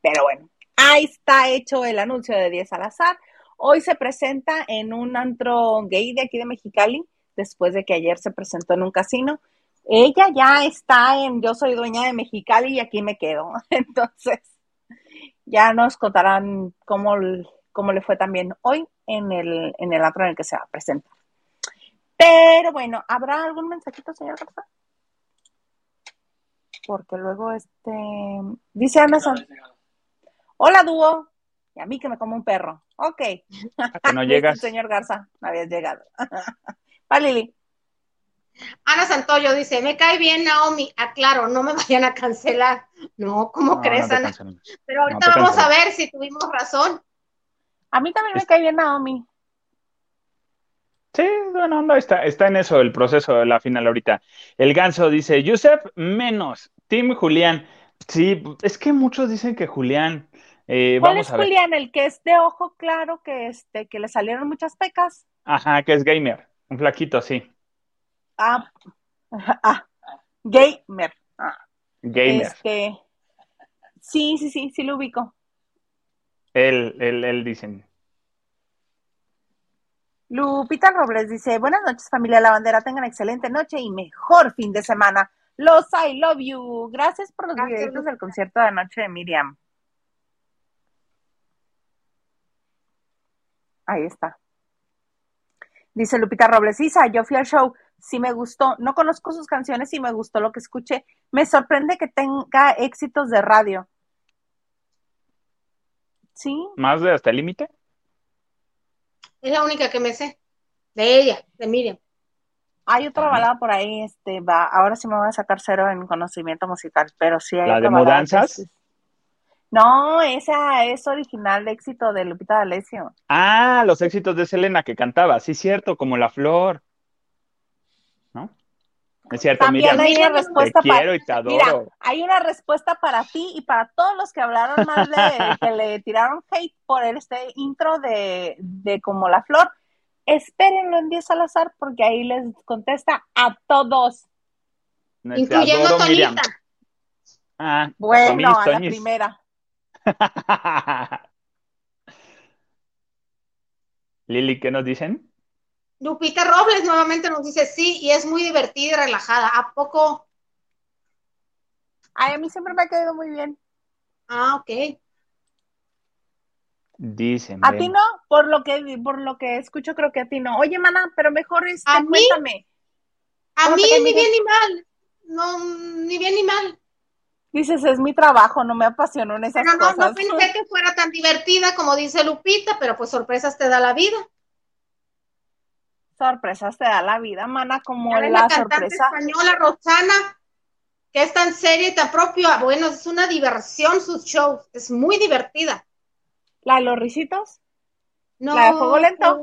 Pero bueno, ahí está hecho el anuncio de 10 al azar. Hoy se presenta en un antro gay de aquí de Mexicali, después de que ayer se presentó en un casino. Ella ya está en Yo soy dueña de Mexicali y aquí me quedo. [LAUGHS] Entonces, ya nos contarán cómo, cómo le fue también hoy en el, en el antro en el que se va a presentar. Pero bueno, ¿habrá algún mensajito, señor Garza? Porque luego este dice Ana San- Hola, dúo. Y a mí que me como un perro. Ok. A que no [LAUGHS] llegas. señor Garza, no habías llegado. [LAUGHS] Va, Lili. Ana Santoyo dice, me cae bien Naomi. Aclaro, no me [LAUGHS] vayan a cancelar. No, ¿cómo No, crees, no Ana? Pero ahorita No vamos a ver si tuvimos razón. A mí también me Es- cae bien Naomi. Sí, bueno, no, está, está en eso el proceso de la final ahorita. El ganso dice, Yusef, menos. Team Julián. Sí, es que muchos dicen que Julián. Eh, ¿Cuál vamos es a ver. Julián? El que es de ojo claro, que este, que le salieron muchas pecas. Ajá, que es gamer. Un flaquito, sí. Ah, ah, gamer. Ah, Gamer. este, sí, sí, sí, sí lo ubico. Él, él, él dicen. Lupita Robles dice, buenas noches familia La Bandera, tengan excelente noche y mejor fin de semana. Los I love you. Gracias por los Gracias, videitos del concierto de anoche de Miriam. Ahí está. Dice Lupita Robles, Isa, yo fui al show, sí me gustó, no conozco sus canciones y me gustó lo que escuché. Me sorprende que tenga éxitos de radio. Sí, ¿Más de hasta el límite? Es la única que me sé. De ella, de Miriam. Hay otra Ajá. balada por ahí, este, va, ahora sí me voy a sacar cero en conocimiento musical, pero sí hay ¿La otra de Mudanzas? es- No, esa es original de éxito de Lupita D'Alessio. Ah, los éxitos de Selena que cantaba, sí, cierto, como La Flor. ¿No? Es cierto, También Miriam, hay una Miriam, te respuesta para, quiero y te mira, adoro. hay una respuesta para ti y para todos los que hablaron mal de, que le tiraron hate por este intro de, de como La Flor. Espérenlo en 10 al azar porque ahí les contesta a todos. Te Incluyendo a adoro, Miriam. Toñita. Ah, Bueno, Tomis, a la primera. [LAUGHS] Lili, ¿qué nos dicen? Lupita Robles nuevamente nos dice sí, y es muy divertida y relajada. ¿A poco? Ay, a mí siempre me ha caído muy bien. Ah, ok. Dicen, A ti no, por lo que por lo que escucho creo que a ti no. Oye, mana, pero mejor este, ¿A mí? cuéntame. A ¿Cómo mí te cae ni bien ni mal. No, ni bien ni mal. Dices, es mi trabajo, no me apasionó en esas Pero no, cosas. no pensé [LAUGHS] que fuera tan divertida como dice Lupita, pero pues sorpresas te da la vida. Sorpresas te da la vida, mana, como la la cantante sorpresa. española Roxana, que es tan seria y tan propia. Bueno, es una diversión sus shows. Es muy divertida. La de los risitos No, ¿La de Fuego Lento?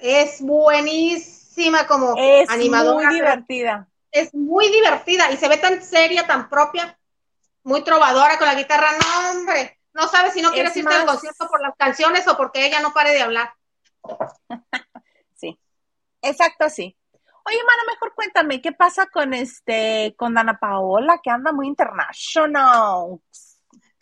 Es buenísima como es animadora. muy divertida. Es muy divertida y se ve tan seria, tan propia, muy trovadora con la guitarra. No, hombre, no sabes si no quieres Es irte al concierto por las canciones o porque ella no pare de hablar. [LAUGHS] Sí, exacto así. Oye, mana, mejor cuéntame, ¿qué pasa con este, con Dana Paola, que anda muy international?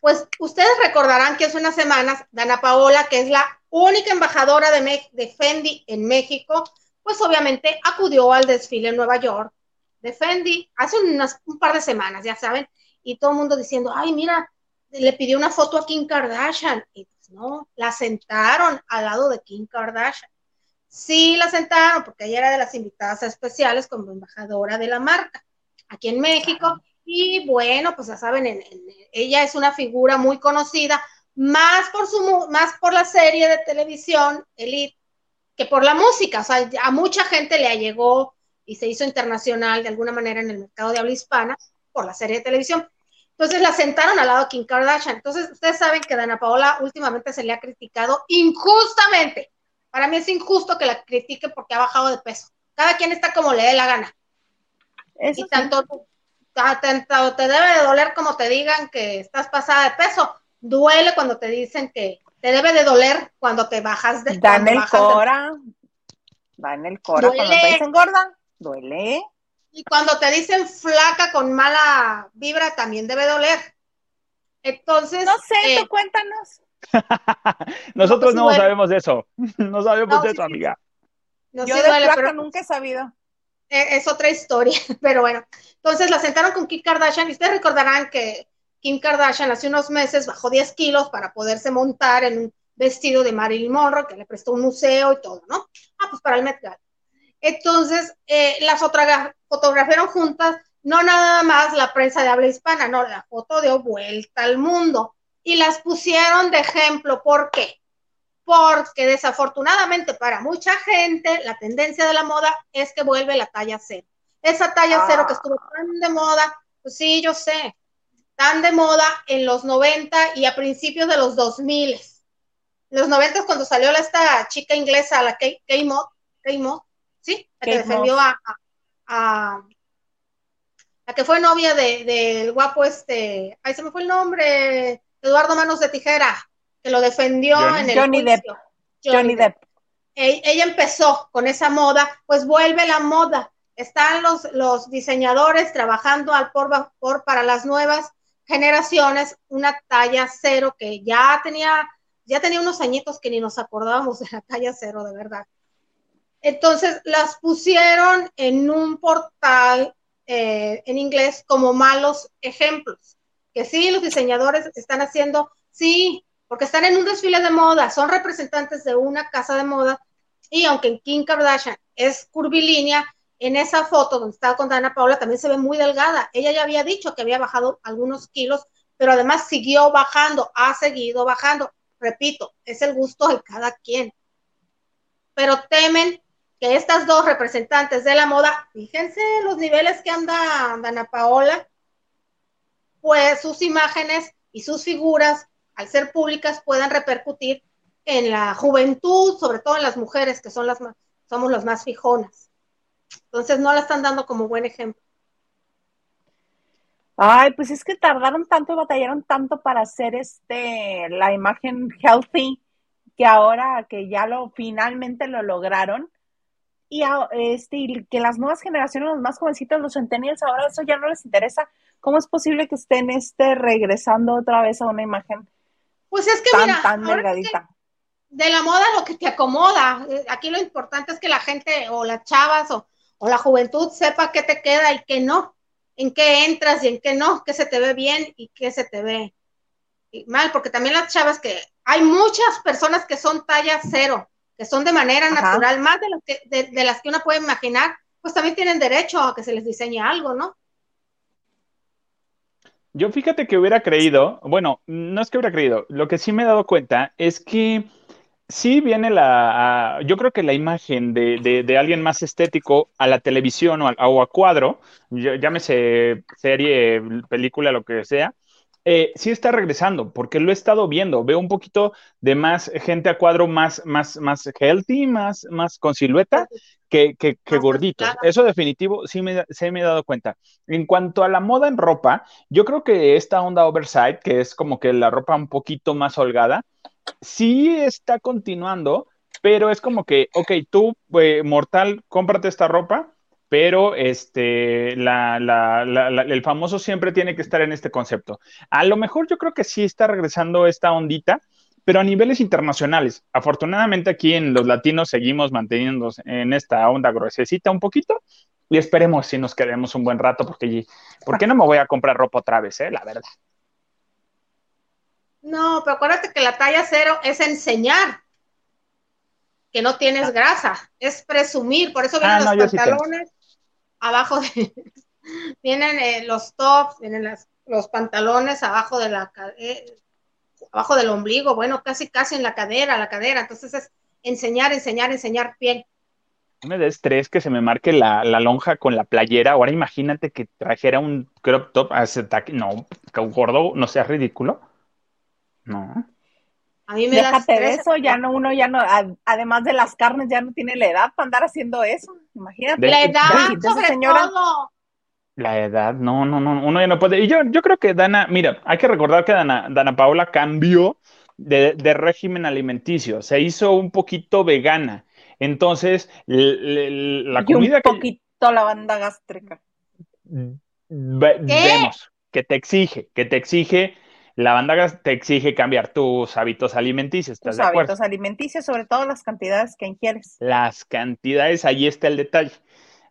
Pues ustedes recordarán que hace unas semanas, Dana Paola, que es la única embajadora de, de Fendi en México, pues obviamente acudió al desfile en Nueva York de Fendi hace unas, un par de semanas, ya saben, y todo el mundo diciendo, ay, mira, le pidió una foto a Kim Kardashian, y pues no, la sentaron al lado de Kim Kardashian. Sí, la sentaron porque ella era de las invitadas especiales como embajadora de la marca aquí en México. Y bueno, pues ya saben, en, en, ella es una figura muy conocida, más por, su, más por la serie de televisión Elite que por la música. O sea, a mucha gente le llegó y se hizo internacional de alguna manera en el mercado de habla hispana por la serie de televisión. Entonces la sentaron al lado de Kim Kardashian. Entonces ustedes saben que Dana Paola últimamente se le ha criticado injustamente. Para mí es injusto que la critique porque ha bajado de peso. Cada quien está como le dé la gana. Eso y sí. tanto te, debe de doler como te digan que estás pasada de peso. Duele cuando te dicen que te debe de doler cuando te bajas de Da en el cora. Da en el cora cuando te dicen gorda. Duele. Y cuando te dicen flaca con mala vibra, también debe doler. Entonces, No sé, eh, tú cuéntanos. [LAUGHS] Nosotros no duele. sabemos de eso. [LAUGHS] No sabemos No, eso, sí. amiga. no Yo sí de pero nunca he sabido. eh, es otra historia. [LAUGHS] Pero bueno, entonces la sentaron con Kim Kardashian y ustedes recordarán que Kim Kardashian hace unos meses bajó 10 kilos para poderse montar en un vestido de Marilyn Monroe que le prestó un museo y todo, ¿no? Ah, pues para el Met Gala. Entonces, eh, las fotogra- fotografiaron juntas, no nada más la prensa de habla hispana, no, la foto dio vuelta al mundo y las pusieron de ejemplo. ¿Por qué? Porque desafortunadamente para mucha gente la tendencia de la moda es que vuelve la talla cero. Esa talla Ah. cero que estuvo tan de moda, pues sí, yo sé, tan de moda en los 90 y a principios de los 2000. En los 90 cuando salió la- esta chica inglesa, la Moss, ¿sí? La que defendió a, a- a- la que fue novia de- del guapo este, ay, se me fue el nombre, Eduardo Manos de Tijera, que lo defendió Johnny- en el Johnny Depp. juicio. Johnny Depp. Ella empezó con esa moda, pues vuelve la moda. Están los, los diseñadores trabajando al por, por para las nuevas generaciones, una talla cero que ya tenía, ya tenía unos añitos que ni nos acordábamos de la talla cero, de verdad. Entonces las pusieron en un portal eh, en inglés como malos ejemplos. Que sí, los diseñadores están haciendo, sí, porque están en un desfile de moda, son representantes de una casa de moda, y aunque Kim Kardashian es curvilínea, en esa foto donde está con Dana Paola también se ve muy delgada. Ella ya había dicho que había bajado algunos kilos, pero además siguió bajando, ha seguido bajando. Repito, es el gusto de cada quien. Pero temen que estas dos representantes de la moda, fíjense los niveles que anda Dana Paola, pues sus imágenes y sus figuras, al ser públicas, puedan repercutir en la juventud, sobre todo en las mujeres, que son las más, somos las más fijonas. Entonces no la están dando como buen ejemplo. Ay, pues es que tardaron tanto y batallaron tanto para hacer este la imagen healthy que ahora que ya lo finalmente lo lograron y este que las nuevas generaciones, los más jovencitos, los centennials, ahora eso ya no les interesa. ¿Cómo es posible que estén este regresando otra vez a una imagen Pues es que tan mira, tan delgadita? de la moda lo que te acomoda. Eh, Aquí lo importante es que la gente o las chavas o, o la juventud sepa qué te queda y qué no, en qué entras y en qué no, qué se te ve bien y qué se te ve mal, porque también las chavas que hay muchas personas que son talla cero, que son de manera Ajá. natural, más de, lo que, de, de las que uno puede imaginar, pues también tienen derecho a que se les diseñe algo, ¿no? Yo fíjate que hubiera creído, bueno, no es que hubiera creído, lo que sí me he dado cuenta es que sí viene la, yo creo que la imagen de, de- de alguien más estético a la televisión o a, o a cuadro, llámese serie, película, lo que sea, eh, sí está regresando, porque lo he estado viendo, veo un poquito de más gente a cuadro más, más, más healthy, más, más con silueta que, que, que gorditos. Eso definitivo sí me, sí me he dado cuenta. En cuanto a la moda en ropa, yo creo que esta onda oversight, que es como que la ropa un poquito más holgada, sí está continuando, pero es como que, ok, tú, eh, mortal, cómprate esta ropa, pero este, la, la- la- la- el famoso siempre tiene que estar en este concepto. A lo mejor yo creo que sí está regresando esta ondita, pero a niveles internacionales. Afortunadamente aquí en los latinos seguimos manteniéndonos en esta onda gruesecita un poquito y esperemos si nos quedemos un buen rato porque ¿por qué no me voy a comprar ropa otra vez, eh? La verdad. No, pero acuérdate que la talla cero es enseñar que no tienes grasa, es presumir, por eso vienen Ah, no, los sí pantalones abajo de, vienen eh, los tops, vienen las- los pantalones abajo de la eh, abajo del ombligo, bueno, casi casi en la cadera, la cadera, entonces es enseñar, enseñar, enseñar piel. Me da estrés que se me marque la, la lonja con la playera. Ahora imagínate que trajera un crop top a ese taque. No, gordo, no seas ridículo. No. A mí me da Déjate de eso, ya no, uno ya no, además de las carnes, ya no tiene la edad para andar haciendo eso. Imagínate. La edad, Imagínate, sobre señora. todo. La edad, no, no, no, uno ya no puede. Y yo, yo creo que Dana, mira, hay que recordar que Dana, Dana Paola cambió de, de régimen alimenticio, se hizo un poquito vegana. Entonces, la Y un comida que poquito la banda gástrica. ve- vemos que te exige, que te exige, la banda te exige cambiar tus hábitos alimenticios, ¿estás Tus de acuerdo? hábitos alimenticios, sobre todo las cantidades que ingieres. Las cantidades, ahí está el detalle.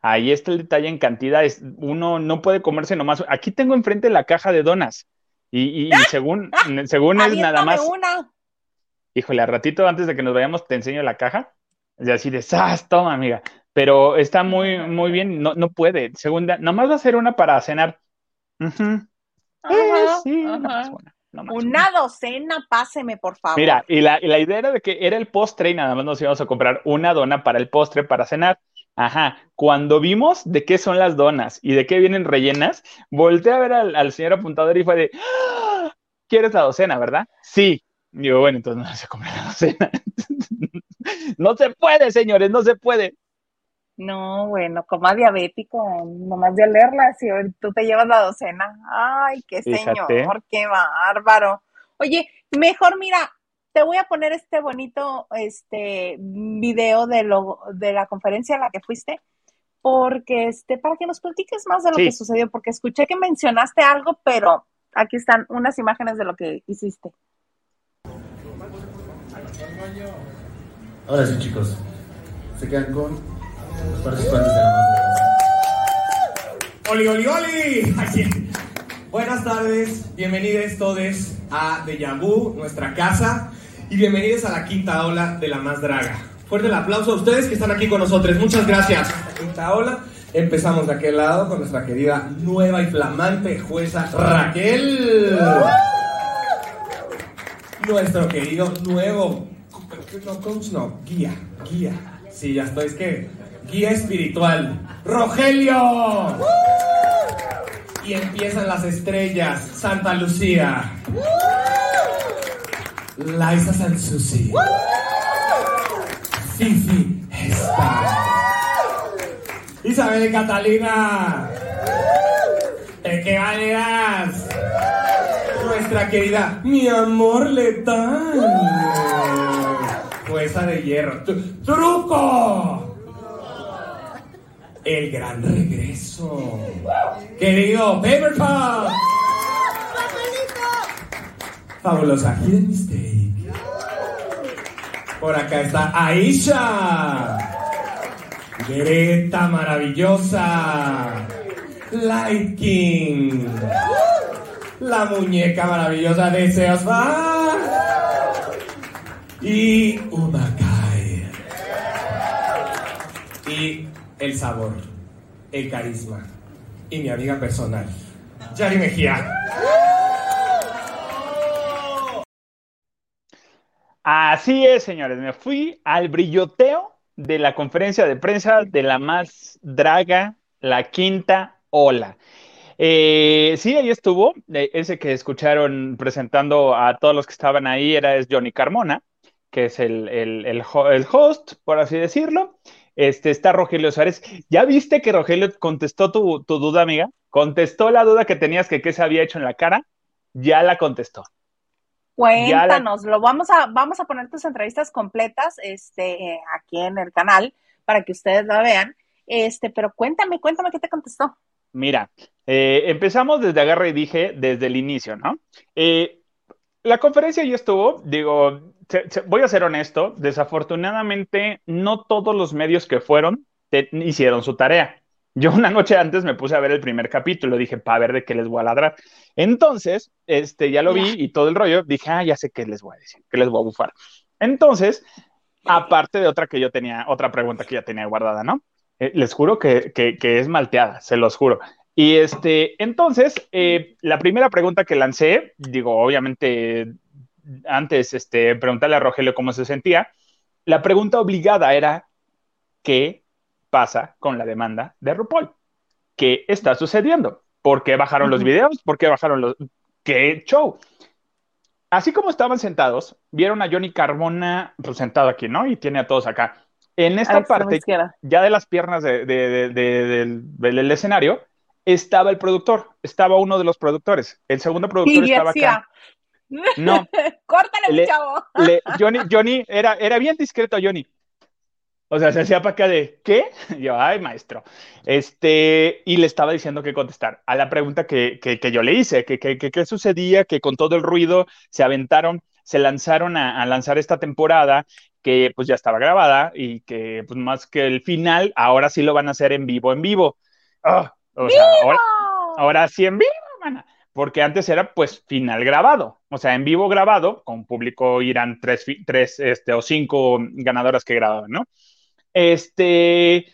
Ahí está el detalle en cantidades. Uno no puede comerse nomás. Aquí tengo enfrente la caja de donas. Y, y- y según, según es nada más. una. Híjole, al ratito antes de que nos vayamos te enseño la caja. Y así de, ¡zas! Toma, amiga. Pero está muy, muy bien. No, no puede. Segunda, nomás va a ser una para cenar. Eh, Ajá, sí, ajá. nomás una, nomás una. Una docena, páseme, por favor. Mira, y la, y la idea era de que era el postre y nada más nos íbamos a comprar una dona para el postre para cenar. Ajá, cuando vimos de qué son las donas y de qué vienen rellenas, volteé a ver al, al señor apuntador y fue de, "Ah, ¿quieres la docena, verdad? Sí. Digo, bueno, entonces no se compra la docena. [LAUGHS] No se puede, señores, no se puede. No, bueno, como diabético, nomás de olerla, si tú te llevas la docena. Ay, qué Fíjate. señor, qué bárbaro. Oye, mejor mira, te voy a poner este bonito este video de lo de la conferencia a la que fuiste, porque este, para que nos platiques más de lo Sí. que sucedió, porque escuché que mencionaste algo, pero aquí están unas imágenes de lo que hiciste. Ahora sí, chicos. Se quedan con de ¡Oli, oli, oli! Buenas tardes, bienvenidos todos a Deja Vu, nuestra casa, y bienvenidos a la quinta ola de la más draga. Fuerte el aplauso a ustedes que están aquí con nosotros, muchas gracias. Quinta ola, empezamos de aquel lado con nuestra querida nueva y flamante jueza Raquel. Nuestro querido nuevo, no, coach no, guía, guía. Sí, ya estoy, es que guía espiritual, Rogelio. Y empiezan las estrellas. Santa Lucía. Laisa Sansusi. Fifi está. Isabel Catalina. Peque Valeras. Nuestra querida Mi Amor Letal. Jueza de hierro. Tru- ¡Truco! El gran regreso. Querido Papercup. Fabulosa Hidden Mistake. Por acá está Aisha. Greta maravillosa. Light King. La muñeca maravillosa de Seos Y Umakai. El sabor, el carisma y mi amiga personal, Yari Mejía. Así es, señores. Me fui al brilloteo de la conferencia de prensa de la más draga, la quinta ola. Eh, sí, ahí estuvo. Eh, ese que escucharon presentando a todos los que estaban ahí era es Johnny Carmona, que es el, el, el, ho- el host, por así decirlo. Este, está Rogelio Suárez. ¿Ya viste que Rogelio contestó tu, tu duda, amiga? Contestó la duda que tenías que qué se había hecho en la cara. Ya la contestó. La- Cuéntanos, lo vamos a, vamos a poner tus entrevistas completas este, aquí en el canal para que ustedes la vean. Este, pero cuéntame, cuéntame qué te contestó. Mira, eh, empezamos desde agarre y dije desde el inicio, ¿no? Eh, la conferencia ya estuvo, digo, voy a ser honesto, desafortunadamente no todos los medios que fueron te- hicieron su tarea. Yo una noche antes me puse a ver el primer capítulo, dije, para ver de qué les voy a ladrar. Entonces, este, ya lo vi y todo el rollo, dije, ah, ya sé qué les voy a decir, qué les voy a bufar. Entonces, aparte de otra que yo tenía, otra pregunta que ya tenía guardada, ¿no? Eh, les juro que, que, que es malteada, se los juro. Y este, entonces, eh, la primera pregunta que lancé, digo, obviamente, antes, este, preguntarle a Rogelio cómo se sentía, la pregunta obligada era, ¿qué pasa con la demanda de RuPaul? ¿Qué está sucediendo? ¿Por qué bajaron los videos? ¿Por qué bajaron los... ¿Qué show? Así como estaban sentados, vieron a Johnny Carmona pues, sentado aquí, ¿no? Y tiene a todos acá. En esta parte, ya de las piernas de- de- de- de- del, del escenario, estaba el productor, estaba uno de los productores. El segundo productor Y estaba decía, acá. No, [LAUGHS] córtale, Le- chavo. le- [LAUGHS] Johnny, Johnny era, era bien discreto, Johnny. O sea, se hacía para acá de, ¿qué? [LAUGHS] Yo, ay, maestro. Este, y le estaba diciendo que contestar a la pregunta que, que, que yo le hice, que qué sucedía, que con todo el ruido se aventaron, se lanzaron a, a lanzar esta temporada que pues ya estaba grabada y que pues más que el final, ahora sí lo van a hacer en vivo, en vivo. Ah, o sea, ahora, ahora sí en vivo, mana. Porque antes era pues final grabado, o sea, en vivo grabado, con público irán tres, tres este, o cinco ganadoras que grababan, ¿no? Este,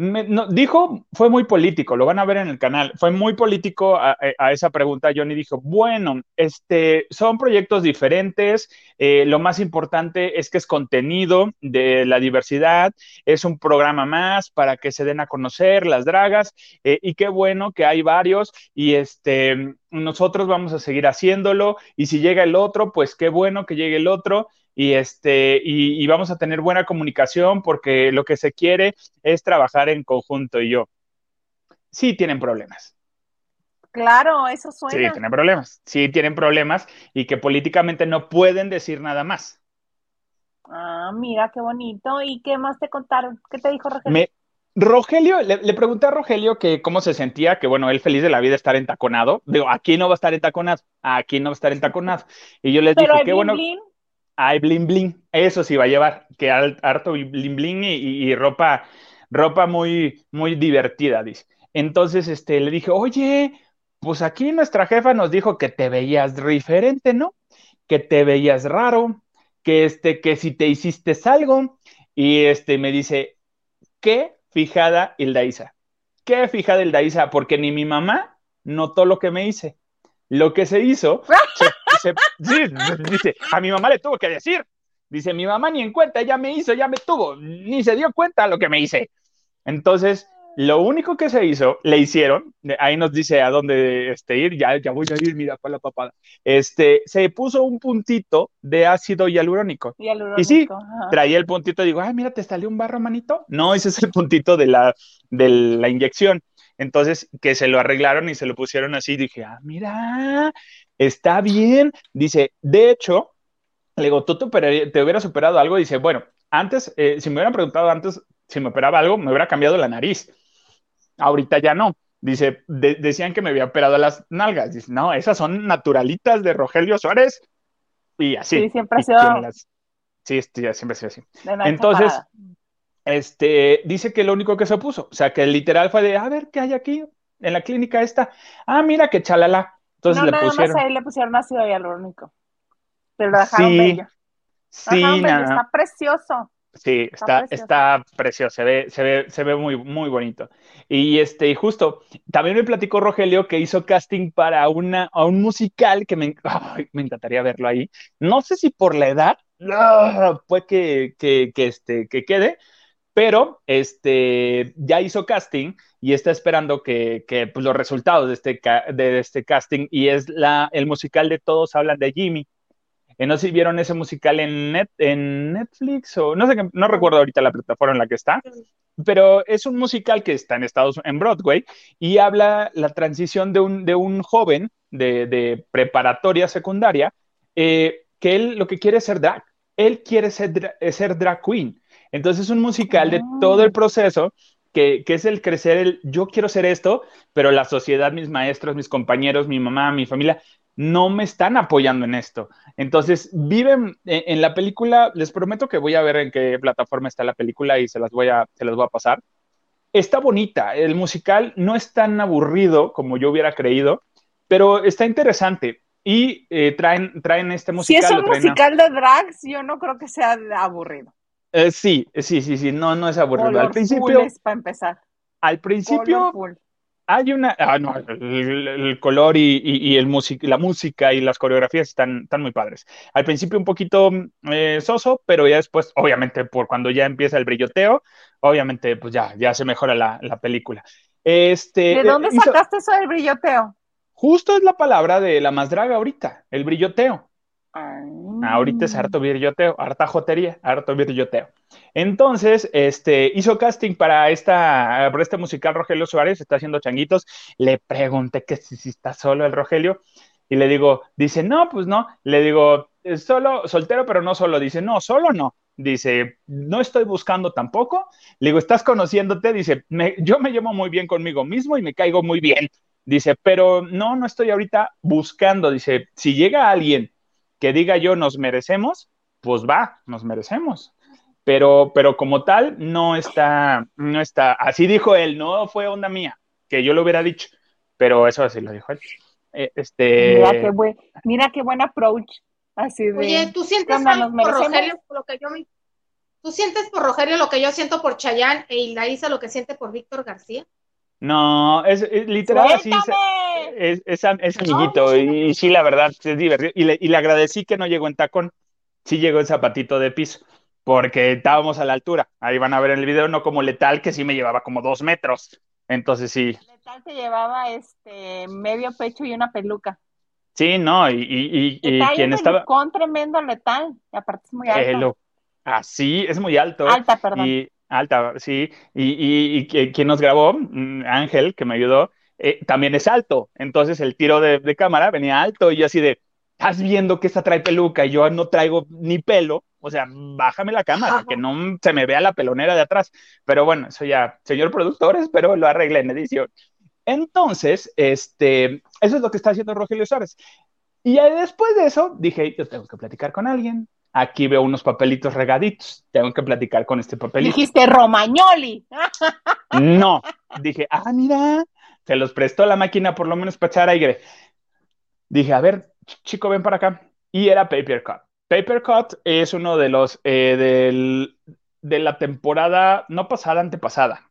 me- no, dijo, fue muy político, lo van a ver en el canal, fue muy político a, esa pregunta. Johnny dijo, bueno, este, son proyectos diferentes, eh, lo más importante es que es contenido de la diversidad, es un programa más para que se den a conocer las dragas, eh, y qué bueno que hay varios, y este, nosotros vamos a seguir haciéndolo, y si llega el otro, pues qué bueno que llegue el otro. Y, este, y, y vamos a tener buena comunicación porque lo que se quiere es trabajar en conjunto. Y yo, sí tienen problemas. Claro, eso Sí, suena. tienen problemas. Sí, tienen problemas y que políticamente no pueden decir nada más. Ah, mira, qué bonito. ¿Y qué más te contaron? ¿Qué te dijo Rogelio? Me, Rogelio, le, le pregunté a Rogelio que cómo se sentía, que bueno, él feliz de la vida estar entaconado. Digo, aquí no va a estar entaconado, aquí no va a estar entaconado. Y yo les dije, qué blin bueno, blin, hay bling bling, eso sí va a llevar, que harto bling bling y, ropa, ropa muy, muy divertida, dice. Entonces, este, le dije, oye, pues aquí nuestra jefa nos dijo que te veías diferente, ¿no? Que te veías raro, que este, que si te hiciste algo, y este, me dice, qué fijada Hilda Isa, qué fijada Hilda Isa, porque ni mi mamá notó lo que me hice. Lo que se hizo, [LAUGHS] se- sí, dice, a mi mamá le tuvo que decir. Dice, mi mamá ni en cuenta, ella me hizo, ya me tuvo, ni se dio cuenta lo que me hice. Entonces, lo único que se hizo, le hicieron, ahí nos dice a dónde este, ir, ya, ya voy a ir, mira, para la papada. Este, se puso un puntito de ácido hialurónico. y el Y sí, ajá. traía el puntito, digo, ay, mira, te salió un barro, manito. No, ese es el puntito de la, de la inyección. Entonces, que se lo arreglaron y se lo pusieron así, dije, ah, mira, está bien. Dice, de hecho, le digo, ¿tú te, te hubieras operado algo? Dice, bueno, antes, eh, si me hubieran preguntado antes si me operaba algo, me hubiera cambiado la nariz. Ahorita ya no. Dice, de- decían que me había operado las nalgas. Dice, no, esas son naturalitas de Rogelio Suárez. Y así. Sí, siempre ha sido las- Sí, siempre ha sido así. Entonces, Parada. este, dice que lo único que se puso, o sea, que literal fue de, a ver, ¿qué hay aquí en la clínica esta? Ah, mira, que chalala. Entonces no, le pusieron. más ahí le pusieron ácido hialurónico. Pero lo dejaron Sí, bello. Lo sí, dejaron bello, nada. está precioso. Sí, Está está, precioso. se ve, se ve, se ve muy, muy bonito. Y este, y justo, también me platicó Rogelio que hizo casting para una, a un musical que me, me encantaría verlo ahí. No sé si por la edad, ah, puede que, que, que, este, que quede, pero este, ya hizo casting y está esperando que, que pues, los resultados de este, de este casting y es la, el musical de Todos hablan de Jimmy. Eh, no sé si vieron ese musical en, net, en Netflix o no sé, no recuerdo ahorita la plataforma en la que está, pero es un musical que está en Estados en Broadway y habla la transición de un, de un joven de, de preparatoria secundaria eh, que él lo que quiere es ser drag. Él quiere ser, ser drag queen. Entonces es un musical de Ah. todo el proceso que, que es el crecer, el yo quiero ser esto, pero la sociedad, mis maestros, mis compañeros, mi mamá, mi familia, no me están apoyando en esto. Entonces, viven en, en la película, les prometo que voy a ver en qué plataforma está la película y se las voy a, se las voy a pasar. Está bonita, el musical no es tan aburrido como yo hubiera creído, pero está interesante. Y eh, traen, traen este Si musical. es un a- musical de drags, yo no creo que sea aburrido. Eh, sí, sí, sí, sí, no, no es aburrido. Al principio, es para empezar. al principio hay una, ah, no, el, el color y, y- y el music- la música y las coreografías están, están muy padres. Al principio un poquito eh, soso, pero ya después, obviamente, por cuando ya empieza el brilloteo, obviamente, pues ya, ya se mejora la, la película. Este, ¿De eh, dónde hizo- sacaste eso del brilloteo? justo es la palabra de la más draga ahorita, el brilloteo. Ah. Ahorita es harto virilloteo, harta jotería, harto virilloteo. Entonces, este, hizo casting para esta, para este musical Rogelio Suárez, está haciendo changuitos. Le pregunté que si, está solo el Rogelio y le digo, dice, no, pues no. Le digo, "Es solo, soltero, pero no solo. Dice, no, solo no. Dice, no estoy buscando tampoco. Le digo, ¿estás conociéndote? Dice, "Me- yo me llevo muy bien conmigo mismo y me caigo muy bien. Dice, pero no, no estoy ahorita buscando. Dice, si llega alguien que diga yo nos merecemos, pues va, nos merecemos. Pero, pero como tal, no está, no está. Así dijo él, no fue onda mía, que yo lo hubiera dicho. Pero eso así lo dijo él. Eh, este, Mira qué buen, mira qué buen approach. Así de. Oye, ¿tú sientes ¿qué onda, algo por? Rogelio por lo que yo me... ¿Tú sientes por Rogelio lo que yo siento por Chayanne e Hildaísa lo que siente por Víctor García? No, es, es literal así. es-. Es, es, am- es amiguito y, sí, la verdad, es divertido. Y le, y le agradecí que no llegó en tacón, sí llegó en zapatito de piso, porque estábamos a la altura. Ahí van a ver en el video, no como letal, que sí me llevaba como dos metros. Entonces sí, Letal se llevaba este medio pecho y una peluca. sí, no, y, y, y, quien estaba, pelucón tremendo letal. Y aparte es muy alto. eh, lo- así, es muy alto. Alta, perdón. Y alta, sí. Y, y, y quien nos grabó, mm, Ángel, que me ayudó, eh, también es alto. Entonces el tiro de, de cámara venía alto y yo así de, estás viendo que esta trae peluca y yo no traigo ni pelo. O sea, bájame la cámara, que [LAUGHS] no se me vea la pelonera de atrás. Pero bueno, eso ya, señor productor, espero lo arregle en edición. Entonces, este, eso es lo que está haciendo Rogelio Suárez. Y después de eso, dije, yo tengo que platicar con alguien. Aquí veo unos papelitos regaditos, tengo que platicar con este papelito. Dijiste Romagnoli. [LAUGHS] No, dije, ah, mira, se los prestó la máquina por lo menos para echar aire. Dije, a ver, ch- chico, ven para acá. Y era Paper Cut. Paper Cut es uno de los eh, del- de la temporada, no pasada, antepasada,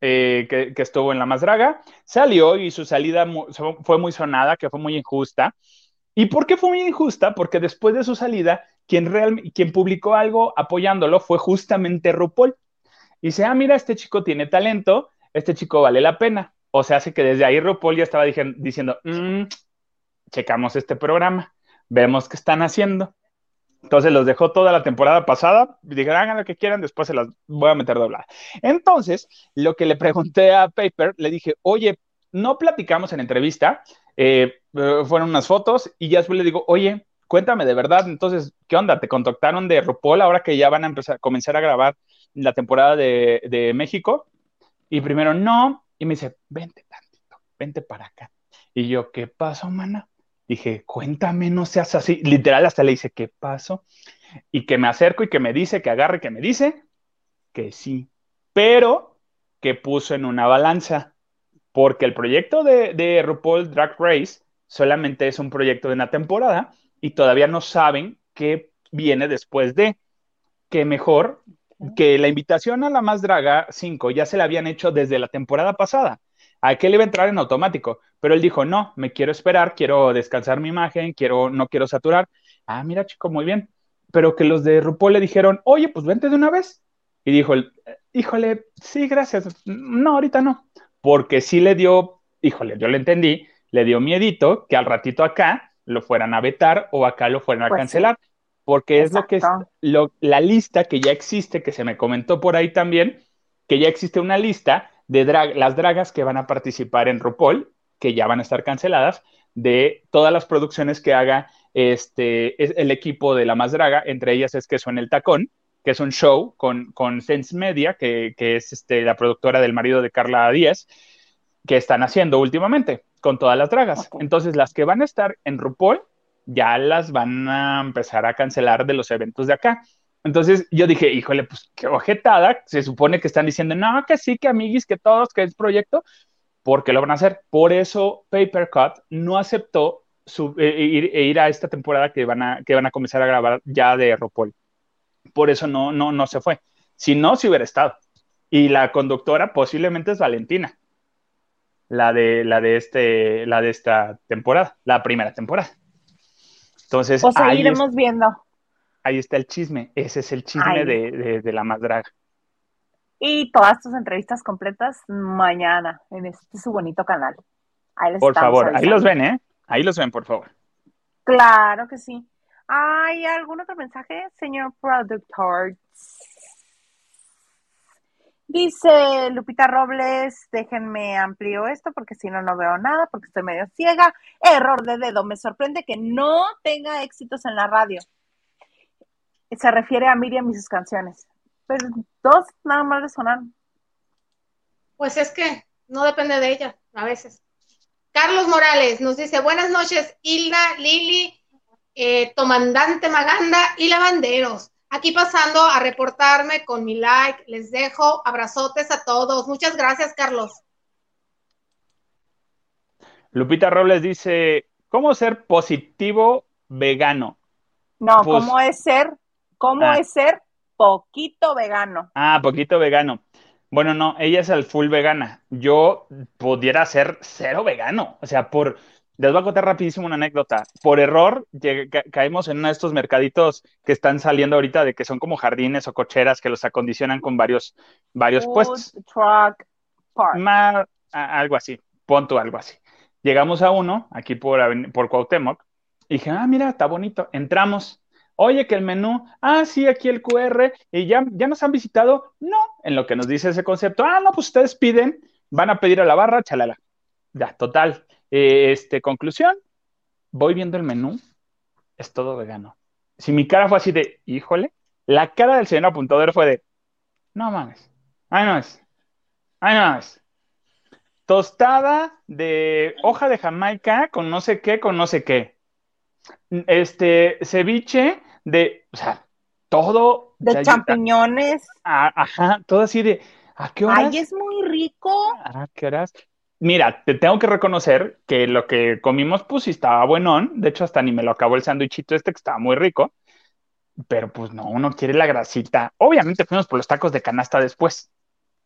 eh, que, que estuvo en La Más Draga. Salió y su salida mu- fue muy sonada, que fue muy injusta. ¿Y por qué fue muy injusta? Porque después de su salida, quien, real, quien publicó algo apoyándolo fue justamente RuPaul. Y dice, ah, mira, este chico tiene talento, este chico vale la pena. O sea, hace que desde ahí RuPaul ya estaba diciendo, "Mm, checamos este programa, vemos qué están haciendo. Entonces los dejó toda la temporada pasada dijeron, hagan lo que quieran, después se las voy a meter doblada. Entonces, lo que le pregunté a Paper, le dije, oye, no platicamos en entrevista, eh, fueron unas fotos y ya después le digo, oye, cuéntame de verdad, entonces, ¿qué onda? ¿Te contactaron de RuPaul ahora que ya van a empezar, comenzar a grabar la temporada de, de México? Y primero, no, y me dice, vente tantito, vente para acá. Y yo, ¿qué pasó, mana? Dije, cuéntame, no seas así. Literal, hasta le dice, ¿qué pasó? Y que me acerco y que me dice, que agarre, que me dice que sí, pero que puso en una balanza, porque el proyecto de, de RuPaul Drag Race solamente es un proyecto de una temporada y todavía no saben qué viene después de, que mejor que la invitación a la Más Draga 5 ya se la habían hecho desde la temporada pasada. A que él iba a entrar en automático, pero él dijo, no, me quiero esperar, quiero descansar mi imagen, quiero, no quiero saturar. Ah, mira, chico, muy bien. Pero que los de RuPaul le dijeron, oye, pues vente de una vez. Y dijo, híjole, sí, gracias. No, ahorita no. Porque sí le dio, híjole, yo le entendí, le dio miedito que al ratito acá lo fueran a vetar o acá lo fueran a Pues sí. cancelar. Porque es lo que es lo- la lista que ya existe, que se me comentó por ahí también, que ya existe una lista de drag- las dragas que van a participar en RuPaul, que ya van a estar canceladas, de todas las producciones que haga este, es- el equipo de La Más Draga, entre ellas es que suena el tacón, que es un show con, con Sense Media, que, que es este, la productora del marido de Carla Díaz, que están haciendo últimamente con todas las dragas. Entonces, las que van a estar en RuPaul ya las van a empezar a cancelar de los eventos de acá. Entonces yo dije, híjole, pues qué ojetada. Se supone que están diciendo, no, que sí, que amiguis, que todos, que es proyecto, porque lo van a hacer. Por eso Paper Cut no aceptó su- eh, ir, e ir a esta temporada que van, a, que van a comenzar a grabar ya de RuPaul. Por eso no, no, no se fue. Si no, se hubiera estado. Y la conductora posiblemente es Valentina, la de, la de, este, la de esta temporada, la primera temporada. Entonces, O sea, ahí, es- viendo. ahí está el chisme. Ese es el chisme de, de- de la más draga. Y todas tus entrevistas completas mañana en este su bonito canal. Ahí les Por favor, ahí los ven, ¿eh? Ahí los ven, por favor. Claro que sí. ¿Hay algún otro mensaje, señor productor? Dice Lupita Robles, déjenme amplio esto porque si no, no veo nada, porque estoy medio ciega. Error de dedo, me sorprende que no tenga éxitos en la radio. Se refiere a Miriam y sus canciones. Pero dos nada más le sonaron. Pues es que no depende de ella, a veces. Carlos Morales nos dice, buenas noches, Hilda, Lili, eh, Tomandante Maganda y Lavanderos. Aquí pasando a reportarme con mi like, les dejo abrazotes a todos. Muchas gracias, Carlos. Lupita Robles dice, ¿cómo ser positivo vegano? No, Pues- ¿cómo es ser? ¿Cómo Ah. es ser poquito vegano? Ah, poquito vegano. Bueno, no, ella es al full vegana. Yo pudiera ser cero vegano. O sea, por... Les voy a contar rapidísimo una anécdota. Por error, ca- caímos en uno de estos mercaditos que están saliendo ahorita de que son como jardines o cocheras que los acondicionan con varios, varios Food puestos. Truck Park. Algo así, punto, algo así. Llegamos a uno, aquí por, por Cuauhtémoc, y dije, ah, mira, está bonito. Entramos. Oye, que el menú, ah, sí, aquí el QR, y ya, ya nos han visitado. No, en lo que nos dice ese concepto, ah, no, pues ustedes piden, van a pedir a la barra, chalala. Ya, total. Eh, este, conclusión, voy viendo el menú, es todo vegano. Si mi cara fue así de, híjole, la cara del señor apuntador fue de, no mames, ay, no es, ay, no es. Tostada de hoja de Jamaica con no sé qué, con no sé qué. Este, ceviche de, o sea, todo. o De sea, champiñones. a- ajá, todo así de, ¿a qué horas? Ay, es muy rico. ¿A qué horas? Mira, te tengo que reconocer que lo que comimos, pues sí estaba buenón. De hecho, hasta ni me lo acabó el sándwichito este que estaba muy rico. Pero pues no, uno quiere la grasita. Obviamente fuimos por los tacos de canasta después,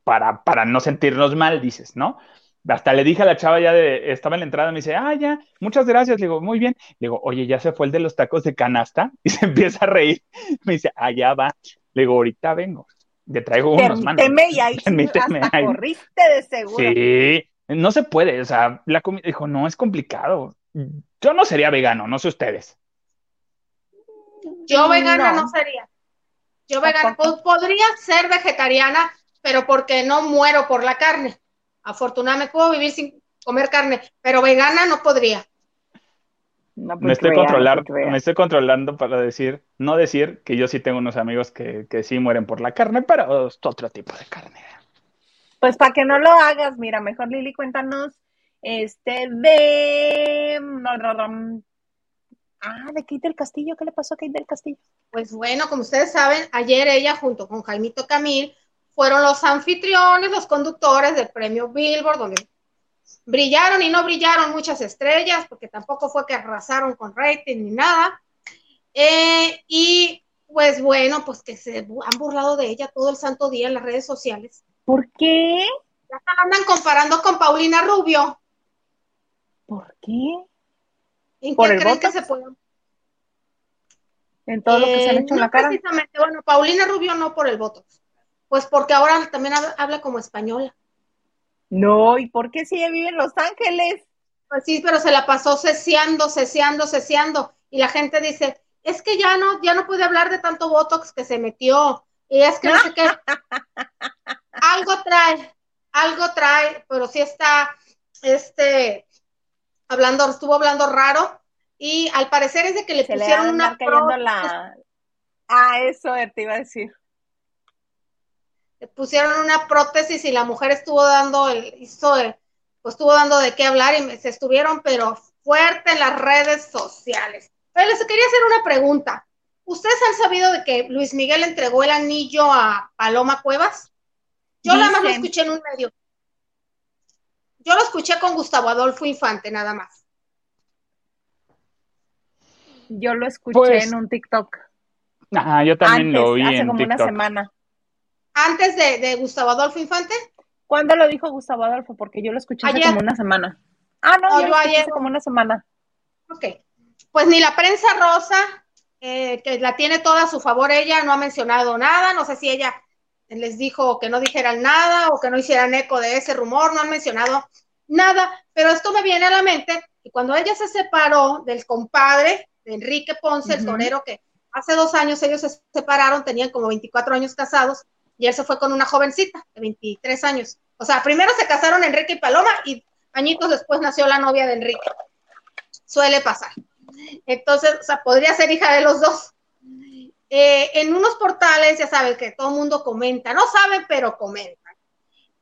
para, para no sentirnos mal, dices, ¿no? Hasta le dije a la chava ya de, estaba en la entrada, me dice, ah, ya, muchas gracias. Le digo, muy bien. Le digo, oye, ya se fue el de los tacos de canasta. [LAUGHS] Y se empieza a reír. Me dice, allá va. Le digo, ahorita vengo. Le traigo unos. Permíteme y ahí [LAUGHS] Permíteme, hasta ahí. corriste de seguro. Sí, no se puede, o sea, la comida, dijo, no, es complicado. Yo no sería vegano, no sé ustedes. Yo vegana No. no, sería. Yo vegana po- podría ser vegetariana, pero porque no muero por la carne. Afortunadamente puedo vivir sin comer carne, pero vegana no podría. No, Me pues estoy crea, no controlar, pues crea. me estoy controlando para decir, no decir que yo sí tengo unos amigos que, que sí mueren por la carne, pero es otro tipo de carne. Pues para que no lo hagas, mira, mejor Lili, cuéntanos este de Ah, de Kate del Castillo, ¿qué le pasó a Kate del Castillo? Pues bueno, como ustedes saben, ayer ella junto con Jaimito Camil fueron los anfitriones, los conductores del premio Billboard, donde brillaron y no brillaron muchas estrellas, porque tampoco fue que arrasaron con rating ni nada. Eh, y pues bueno, pues que se han burlado de ella todo el santo día en las redes sociales. ¿Por qué? Ya la andan comparando con Paulina Rubio. ¿Por qué? ¿En ¿Por qué creen que se pueden? En todo lo que se han Eh, hecho en la cara. precisamente, bueno, Paulina Rubio no por el Botox. Pues porque ahora también habla, habla como española. No, ¿y por qué si ella vive en Los Ángeles? Pues sí, pero se la pasó ceseando, ceseando, ceseando. Y la gente dice, es que ya no, ya no puede hablar de tanto Botox que se metió. Y es que no sé qué. [LAUGHS] algo trae, algo trae, pero sí está, este, hablando, estuvo hablando raro. Y al parecer es de que le Se pusieron una la... Ah, eso te iba a decir. le pusieron una prótesis y la mujer estuvo dando el, hizo el, pues estuvo dando de qué hablar y me- se estuvieron, pero fuerte en las redes sociales. Oye, les quería hacer una pregunta. ¿Ustedes han sabido de que Luis Miguel entregó el anillo a Paloma Cuevas? Yo nada más lo escuché en un medio. Yo lo escuché con Gustavo Adolfo Infante, nada más. Yo lo escuché Pues, en un TikTok. Ah, yo también Antes, lo vi hace en como una semana. Antes de, de Gustavo Adolfo Infante, ¿Cuándo lo dijo Gustavo Adolfo? Porque yo lo escuché hace Ayer. como una semana. Ah, no, No, yo yo lo escuché ayer. hace como una semana. Ok. Pues ni la prensa rosa, eh, que la tiene toda a su favor ella, no ha mencionado nada. No sé si ella les dijo que no dijeran nada o que no hicieran eco de ese rumor, no han mencionado nada. Pero esto me viene a la mente que cuando ella se separó del compadre, de Enrique Ponce, el torero que hace dos años ellos se separaron, tenían como 24 años casados, y él se fue con una jovencita de 23 años. O sea, primero se casaron Enrique y Paloma y añitos después nació la novia de Enrique. Suele pasar. Entonces, o sea, podría ser hija de los dos. Eh, en unos portales, ya saben que todo el mundo comenta, no saben, pero comentan.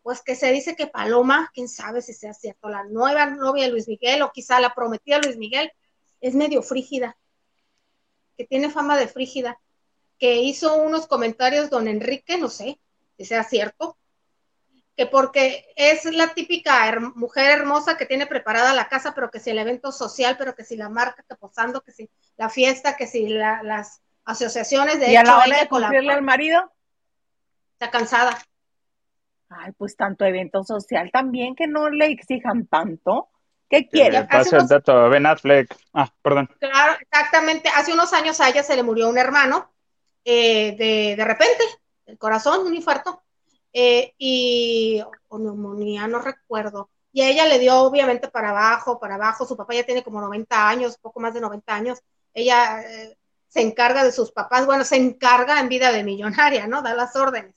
Pues que se dice que Paloma, quién sabe si sea cierto, la nueva novia de Luis Miguel o quizá la prometida Luis Miguel, es medio frígida, que tiene fama de frígida, que hizo unos comentarios don Enrique, no sé si sea cierto, que porque es la típica mujer hermosa que tiene preparada la casa, pero que si el evento social, pero que si la marca, que posando, que si la fiesta, que si las asociaciones de ¿Y a la hora de cumplirle al marido? Está cansada. Ay, pues tanto evento social también que no le exijan tanto. ¿Qué quiere? Pasa el dato, Ben Affleck. Ah, perdón. Claro, exactamente. Hace unos años a ella se le murió un hermano eh, de, de repente, el corazón, un infarto, eh, y o neumonía, no recuerdo. Y a ella le dio obviamente para abajo, para abajo. Su papá ya tiene como 90 años, poco más de 90 años. Ella eh, se encarga de sus papás, bueno, se encarga en vida de millonaria, ¿no? Da las órdenes.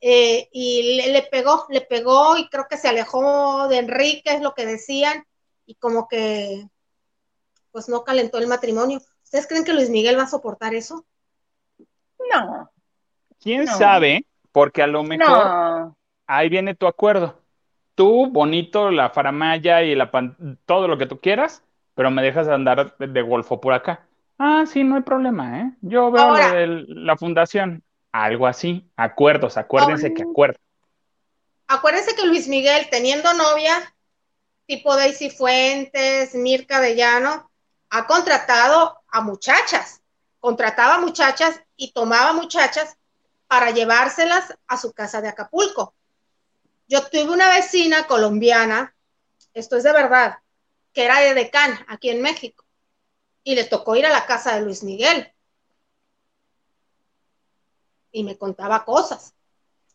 Eh, y le, pegó, le pegó y creo que se alejó de Enrique, es lo que decían, y como que pues no calentó el matrimonio. ¿Ustedes creen que Luis Miguel va a soportar eso? No. ¿Quién sabe? Porque a lo mejor ahí viene tu acuerdo. Tú, bonito, la faramaya y la todo lo que tú quieras, pero me dejas andar de golfo por acá. Ah, sí, no hay problema, ¿eh? Yo veo la fundación. Algo así. Acuerdos, acuérdense que acuerdo. Acuérdense que Luis Miguel, teniendo novia, tipo Daisy Fuentes, Mirka de Llano, ha contratado a muchachas. Contrataba muchachas y tomaba muchachas para llevárselas a su casa de Acapulco. Yo tuve una vecina colombiana, esto es de verdad, que era de Decán, aquí en México y le tocó ir a la casa de Luis Miguel. Y me contaba cosas.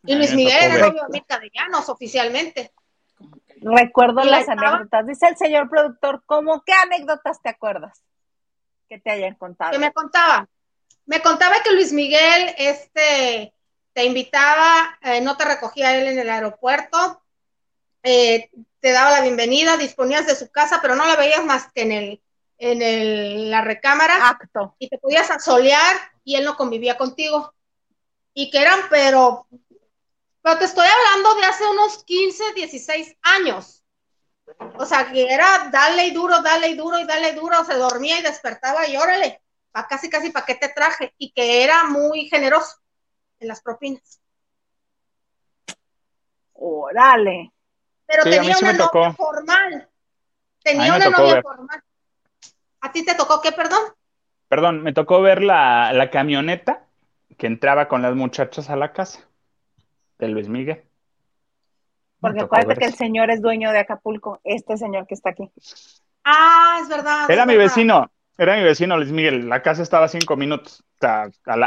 Y Luis Miguel era novio de de Llanos oficialmente. Recuerdo las anécdotas. Dice el señor productor, ¿cómo qué anécdotas te acuerdas que te hayan contado? Que me contaba. Me contaba que Luis Miguel este, te invitaba, eh, no te recogía él en el aeropuerto, eh, te daba la bienvenida, disponías de su casa, pero no la veías más que en el, en el, la recámara Acto. y te podías asolear y él no convivía contigo. Y que eran, pero, pero te estoy hablando de hace unos 15, 16 años. O sea, que era dale y duro, dale y duro y dale duro, se dormía y despertaba y órale, pa casi casi para qué te traje. Y que era muy generoso en las propinas. Órale. Pero tenía una novia formal. Tenía una novia formal. ¿A ti te tocó qué, perdón? Perdón, me tocó ver la, camioneta que entraba con las muchachas a la casa de Luis Miguel. Porque acuérdate que el señor es dueño de Acapulco, este señor que está aquí. Ah, es verdad. Era mi vecino, era mi vecino Luis Miguel. La casa estaba a cinco minutos,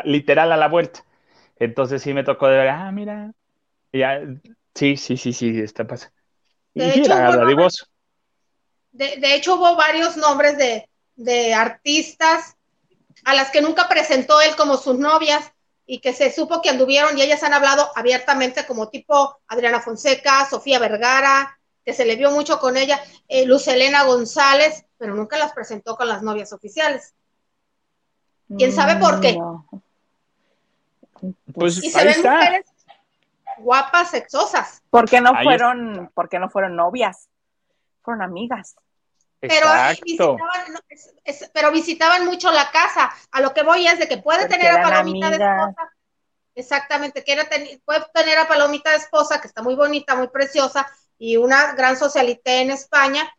literal a la vuelta. Entonces sí me tocó de ver, ah, mira. Ya, sí, sí, sí, sí, está pasando. Y de hecho, de hecho, hubo varios nombres de, de artistas a las que nunca presentó él como sus novias y que se supo que anduvieron y ellas han hablado abiertamente como tipo Adriana Fonseca, Sofía Vergara, que se le vio mucho con ella, eh, Luz Elena González, pero nunca las presentó con las novias oficiales. ¿Quién sabe por qué? Pues y se ven mujeres guapas, sexosas. ¿Por qué no fueron, por qué no fueron novias? Fueron amigas. Pero visitaban, pero visitaban mucho la casa. A lo que voy es de que puede tener a Palomita de esposa. Exactamente, que puede tener a Palomita de esposa, que está muy bonita, muy preciosa, y una gran socialité en España,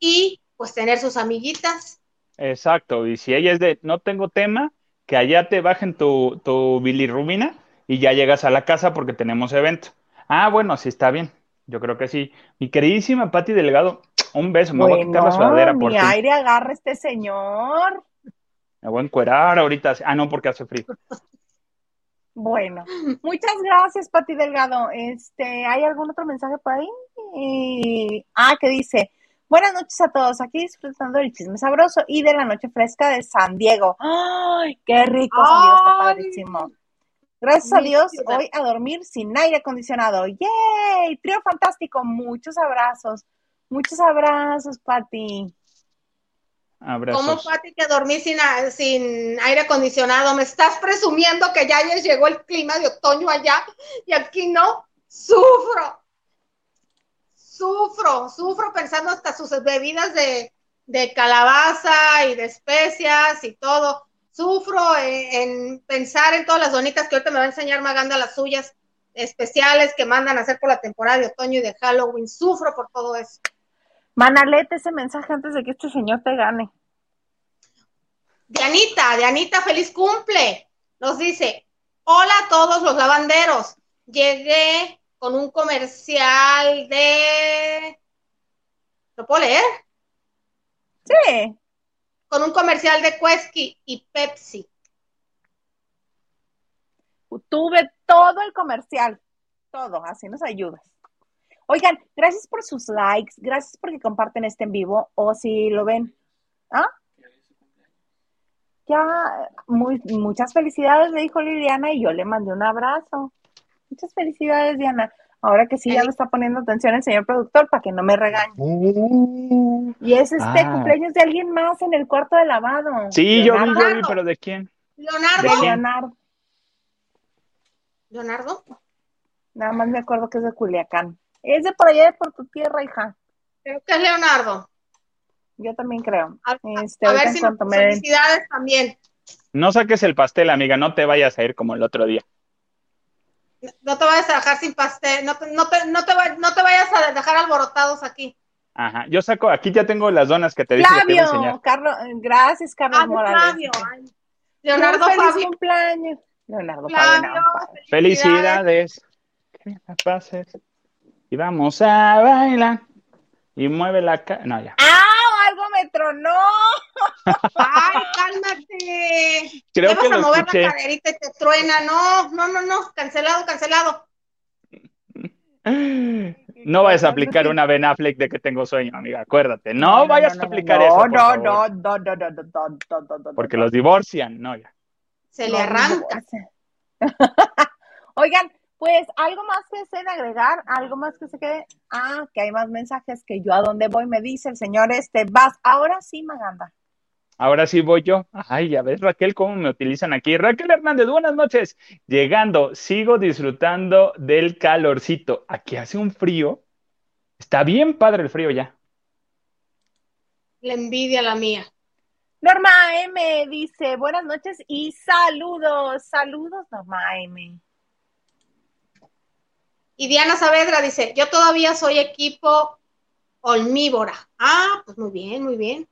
y pues tener sus amiguitas. Exacto, y si ella es de no tengo tema, que allá te bajen tu, tu bilirrubina y ya llegas a la casa porque tenemos evento. Ah, bueno, sí está bien. Yo creo que sí. Mi queridísima Patti Delgado, un beso, me voy a quitar la sudadera por mi aire agarra este señor. Me voy a encuerar ahorita. Ah, no, porque hace frío. Bueno, muchas gracias, Pati Delgado. Este, ¿hay algún otro mensaje por ahí? ah, que dice, Buenas noches a todos, aquí disfrutando del chisme sabroso y de la noche fresca de San Diego. ¡Ay, qué rico! San Diego está padrísimo. Gracias a Dios, hoy a dormir sin aire acondicionado. ¡Yay! Trío fantástico, muchos abrazos. Muchos abrazos, Pati. Abrazos. ¿Cómo, Pati, que dormí sin, sin aire acondicionado? ¿Me estás presumiendo que ya les llegó el clima de otoño allá y aquí no? Sufro. Sufro, sufro pensando hasta sus bebidas de, de calabaza y de especias y todo. Sufro en, en pensar en todas las donitas que ahorita me va a enseñar Maganda las suyas especiales que mandan a hacer por la temporada de otoño y de Halloween. Sufro por todo eso. Manalete ese mensaje antes de que este señor te gane. Dianita, Dianita, feliz cumple. Nos dice, hola a todos los lavanderos. Llegué con un comercial de... ¿Lo puedo leer? Sí. Con un comercial de Quesky y Pepsi. Tuve todo el comercial. Todo, así nos ayudas. Oigan, gracias por sus likes, gracias porque comparten este en vivo o si lo ven. ¿Ah? Ya, muy, muchas felicidades, le dijo Liliana y yo le mandé un abrazo. Muchas felicidades, Diana. Ahora que sí, ya me está poniendo atención el señor productor para que no me regañe. Uh, Y es este Ah. cumpleaños de alguien más en el cuarto de lavado. sí, yo vi, yo vi, pero ¿de quién? Leonardo. De Leonardo. Leonardo. Nada más me acuerdo que es de Culiacán. Es de por allá de por tu tierra, hija. Creo que es Leonardo. Yo también creo. A, Este, ver en si nos me felicidades también. No saques el pastel, amiga, no te vayas a ir como el otro día. No te vayas a dejar sin pastel. No te, no te, no te, va- no te vayas a dejar alborotados aquí. Ajá, yo saco, aquí ya tengo las donas que te dije que te iba a Flavio, enseñar. Carlos, gracias, Carlos Ah, Morales. Flavio. Ay. Leonardo feliz Fabio. cumpleaños. Leonardo Fabio. Flavio. no, Fabio. Felicidades. Que la pases. Y vamos a bailar. Y mueve la cara. No, ya. ¡Ah! Algo me tronó. [LAUGHS] ¡Ay, cálmate! Creo ¿Te que vas a mover la caderita y te truena. No, no, no, no. Cancelado, cancelado. No vayas a aplicar una Ben Affleck de que tengo sueño, amiga, acuérdate. No, vayas a aplicar eso. Por favor. No, no, no, no, no, no, Porque los divorcian, no, ya. Se le arranca. [LAUGHS] Oigan, pues algo más que deseen agregar, algo más que se quede. Ah, que hay más mensajes que yo a dónde voy me dice el señor este. Vas, ahora sí, Maganda. Ahora sí voy yo. Ay, ya ves, Raquel, cómo me utilizan aquí. Raquel Hernández, buenas noches. Llegando, sigo disfrutando del calorcito. Aquí hace un frío. Está bien padre el frío ya. La envidia la mía. Norma M dice, buenas noches y saludos. Saludos, Norma M. Y Diana Saavedra dice, yo todavía soy equipo olmívora. Ah, pues muy bien, muy bien.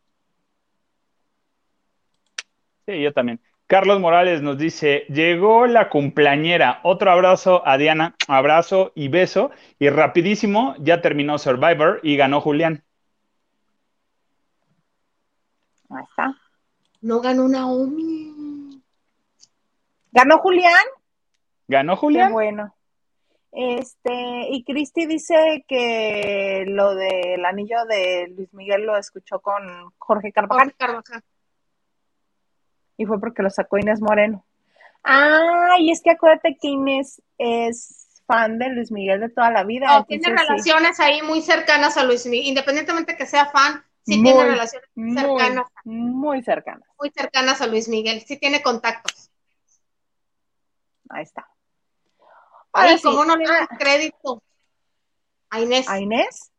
Sí, yo también. Carlos Morales nos dice, llegó la cumpleañera. Otro abrazo a Diana, abrazo y beso. Y rapidísimo, ya terminó Survivor y ganó Julián. Ahí está. No ganó Naomi. ¿Ganó Julián? ¿Ganó Qué Julián? bueno. Este, y Cristi dice que lo del anillo de Luis Miguel lo escuchó con Jorge Carvajal Jorge Carvajal. y fue porque lo sacó Inés Moreno. Ah, y es que acuérdate que Inés es fan de Luis Miguel de toda la vida. No, tiene sí, relaciones ahí muy cercanas a Luis Miguel. Independientemente que sea fan, sí Muy, tiene relaciones muy, cercanas, muy cercanas. muy cercanas a Luis Miguel. Sí tiene contactos. Ahí está. Ay, Ahora sí, ¿cómo no le dan crédito a Inés? a Inés,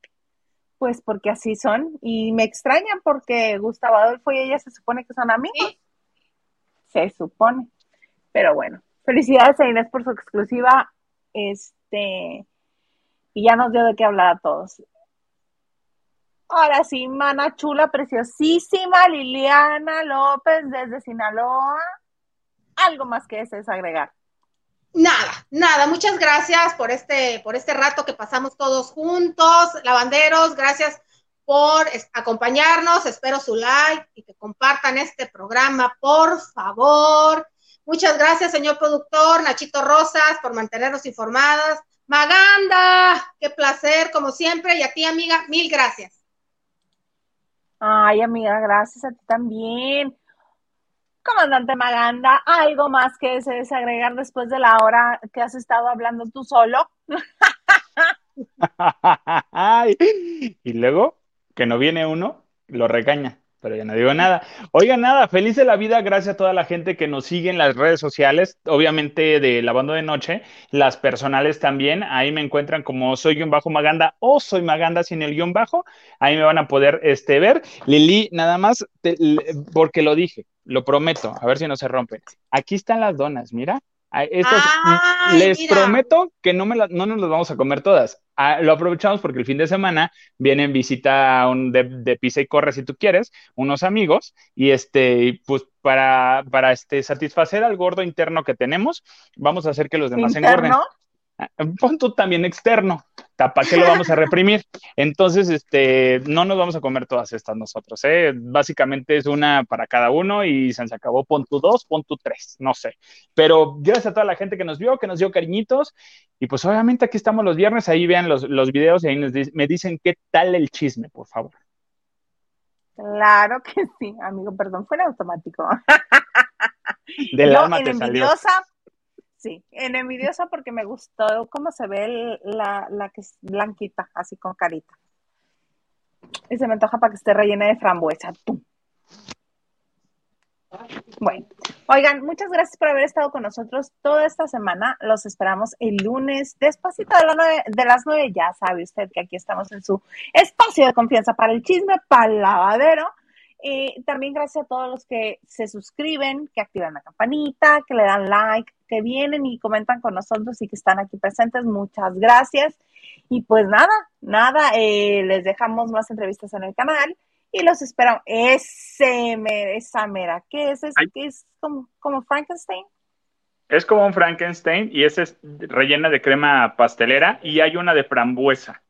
pues porque así son. Y me extrañan porque Gustavo Adolfo y ella se supone que son amigos. Sí. Se supone. Pero bueno, felicidades a Inés por su exclusiva. Este, y ya nos dio de qué hablar a todos. Ahora sí, mana chula, preciosísima, Liliana López desde Sinaloa. Algo más que desees agregar. Nada, nada. Muchas gracias por este, por este rato que pasamos todos juntos. Lavanderos, gracias por acompañarnos. Espero su like y que compartan este programa, por favor. Muchas gracias, señor productor, Nachito Rosas, por mantenernos informadas. Maganda, qué placer, como siempre. Y a ti, amiga, mil gracias. Ay, amiga, gracias a ti también. Comandante Maganda, ¿algo más que se desagregar después de la hora que has estado hablando tú solo? [LAUGHS] y luego, que no viene uno, lo regaña pero ya no digo nada. Oiga, nada, feliz de la vida, gracias a toda la gente que nos sigue en las redes sociales, obviamente de Lavando de Noche, las personales también, ahí me encuentran como soy guion bajo Maganda o soy Maganda sin el guion bajo, ahí me van a poder este, ver. Lili, nada más, porque lo dije, lo prometo, a ver si no se rompe. Aquí están las donas, mira. Estas, les prometo que no, me no nos las vamos a comer todas. Ah, lo aprovechamos porque el fin de semana vienen visita un de, de, pisa y corre si tú quieres, unos amigos, y este, pues para, para este, satisfacer al gordo interno que tenemos, vamos a hacer que los demás engorden. Tú también externo, ¿para qué lo vamos a reprimir? Entonces, este, no nos vamos a comer todas estas nosotros, ¿eh? Básicamente es una para cada uno y se acabó, pon tu dos, pon tu tres, no sé. Pero gracias a toda la gente que nos vio, que nos dio cariñitos, y pues obviamente aquí estamos los viernes, ahí vean los, los videos y ahí me dicen qué tal el chisme, por favor. Claro que sí, amigo, perdón, fue automático. Del alma te salió Sí, en envidiosa porque me gustó cómo se ve la, la que es blanquita, así con carita. Y se me antoja para que esté rellena de frambuesa. Bueno, oigan, muchas gracias por haber estado con nosotros toda esta semana. Los esperamos el lunes, despacito de, de las nueve. Ya sabe usted que aquí estamos en su espacio de confianza para el chisme, para el lavadero. Y también gracias a todos los que se suscriben, que activan la campanita, que le dan like, que vienen y comentan con nosotros y que están aquí presentes. Muchas gracias. Y pues nada, nada, eh, les dejamos más entrevistas en el canal y los esperamos. Ese, esa mera, ¿qué es? ¿Es, es como, como Frankenstein? Es como un Frankenstein y esa es rellena de crema pastelera y hay una de frambuesa.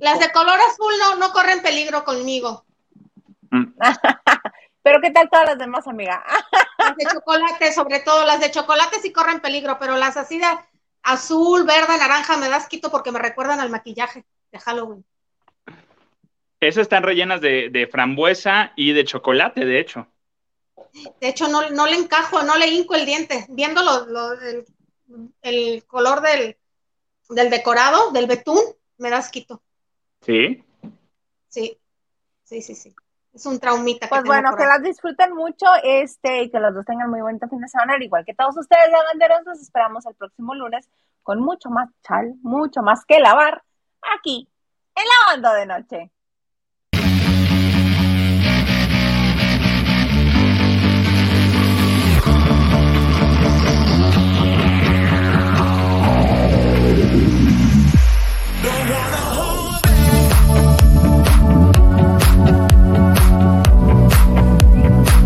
Las de color azul no, no corren peligro conmigo. Mm. [LAUGHS] Pero ¿qué tal todas las demás, amiga? [LAUGHS] las de chocolate, sobre todo las de chocolate sí corren peligro, pero las así de azul, verde, naranja me das quito porque me recuerdan al maquillaje de Halloween. Esas están rellenas de, frambuesa y de chocolate, de hecho. De hecho, no, no le encajo, no le hinco el diente. Viendo el, color del, del decorado, del betún, me das quito. ¿Sí? Sí, sí, sí, sí es un traumita. Pues bueno, que las disfruten mucho este, y que los dos tengan muy bonito fin de semana, al igual que todos ustedes, lavanderos, los esperamos el próximo lunes con mucho más chal, mucho más que lavar aquí en Lavando de Noche. Don't want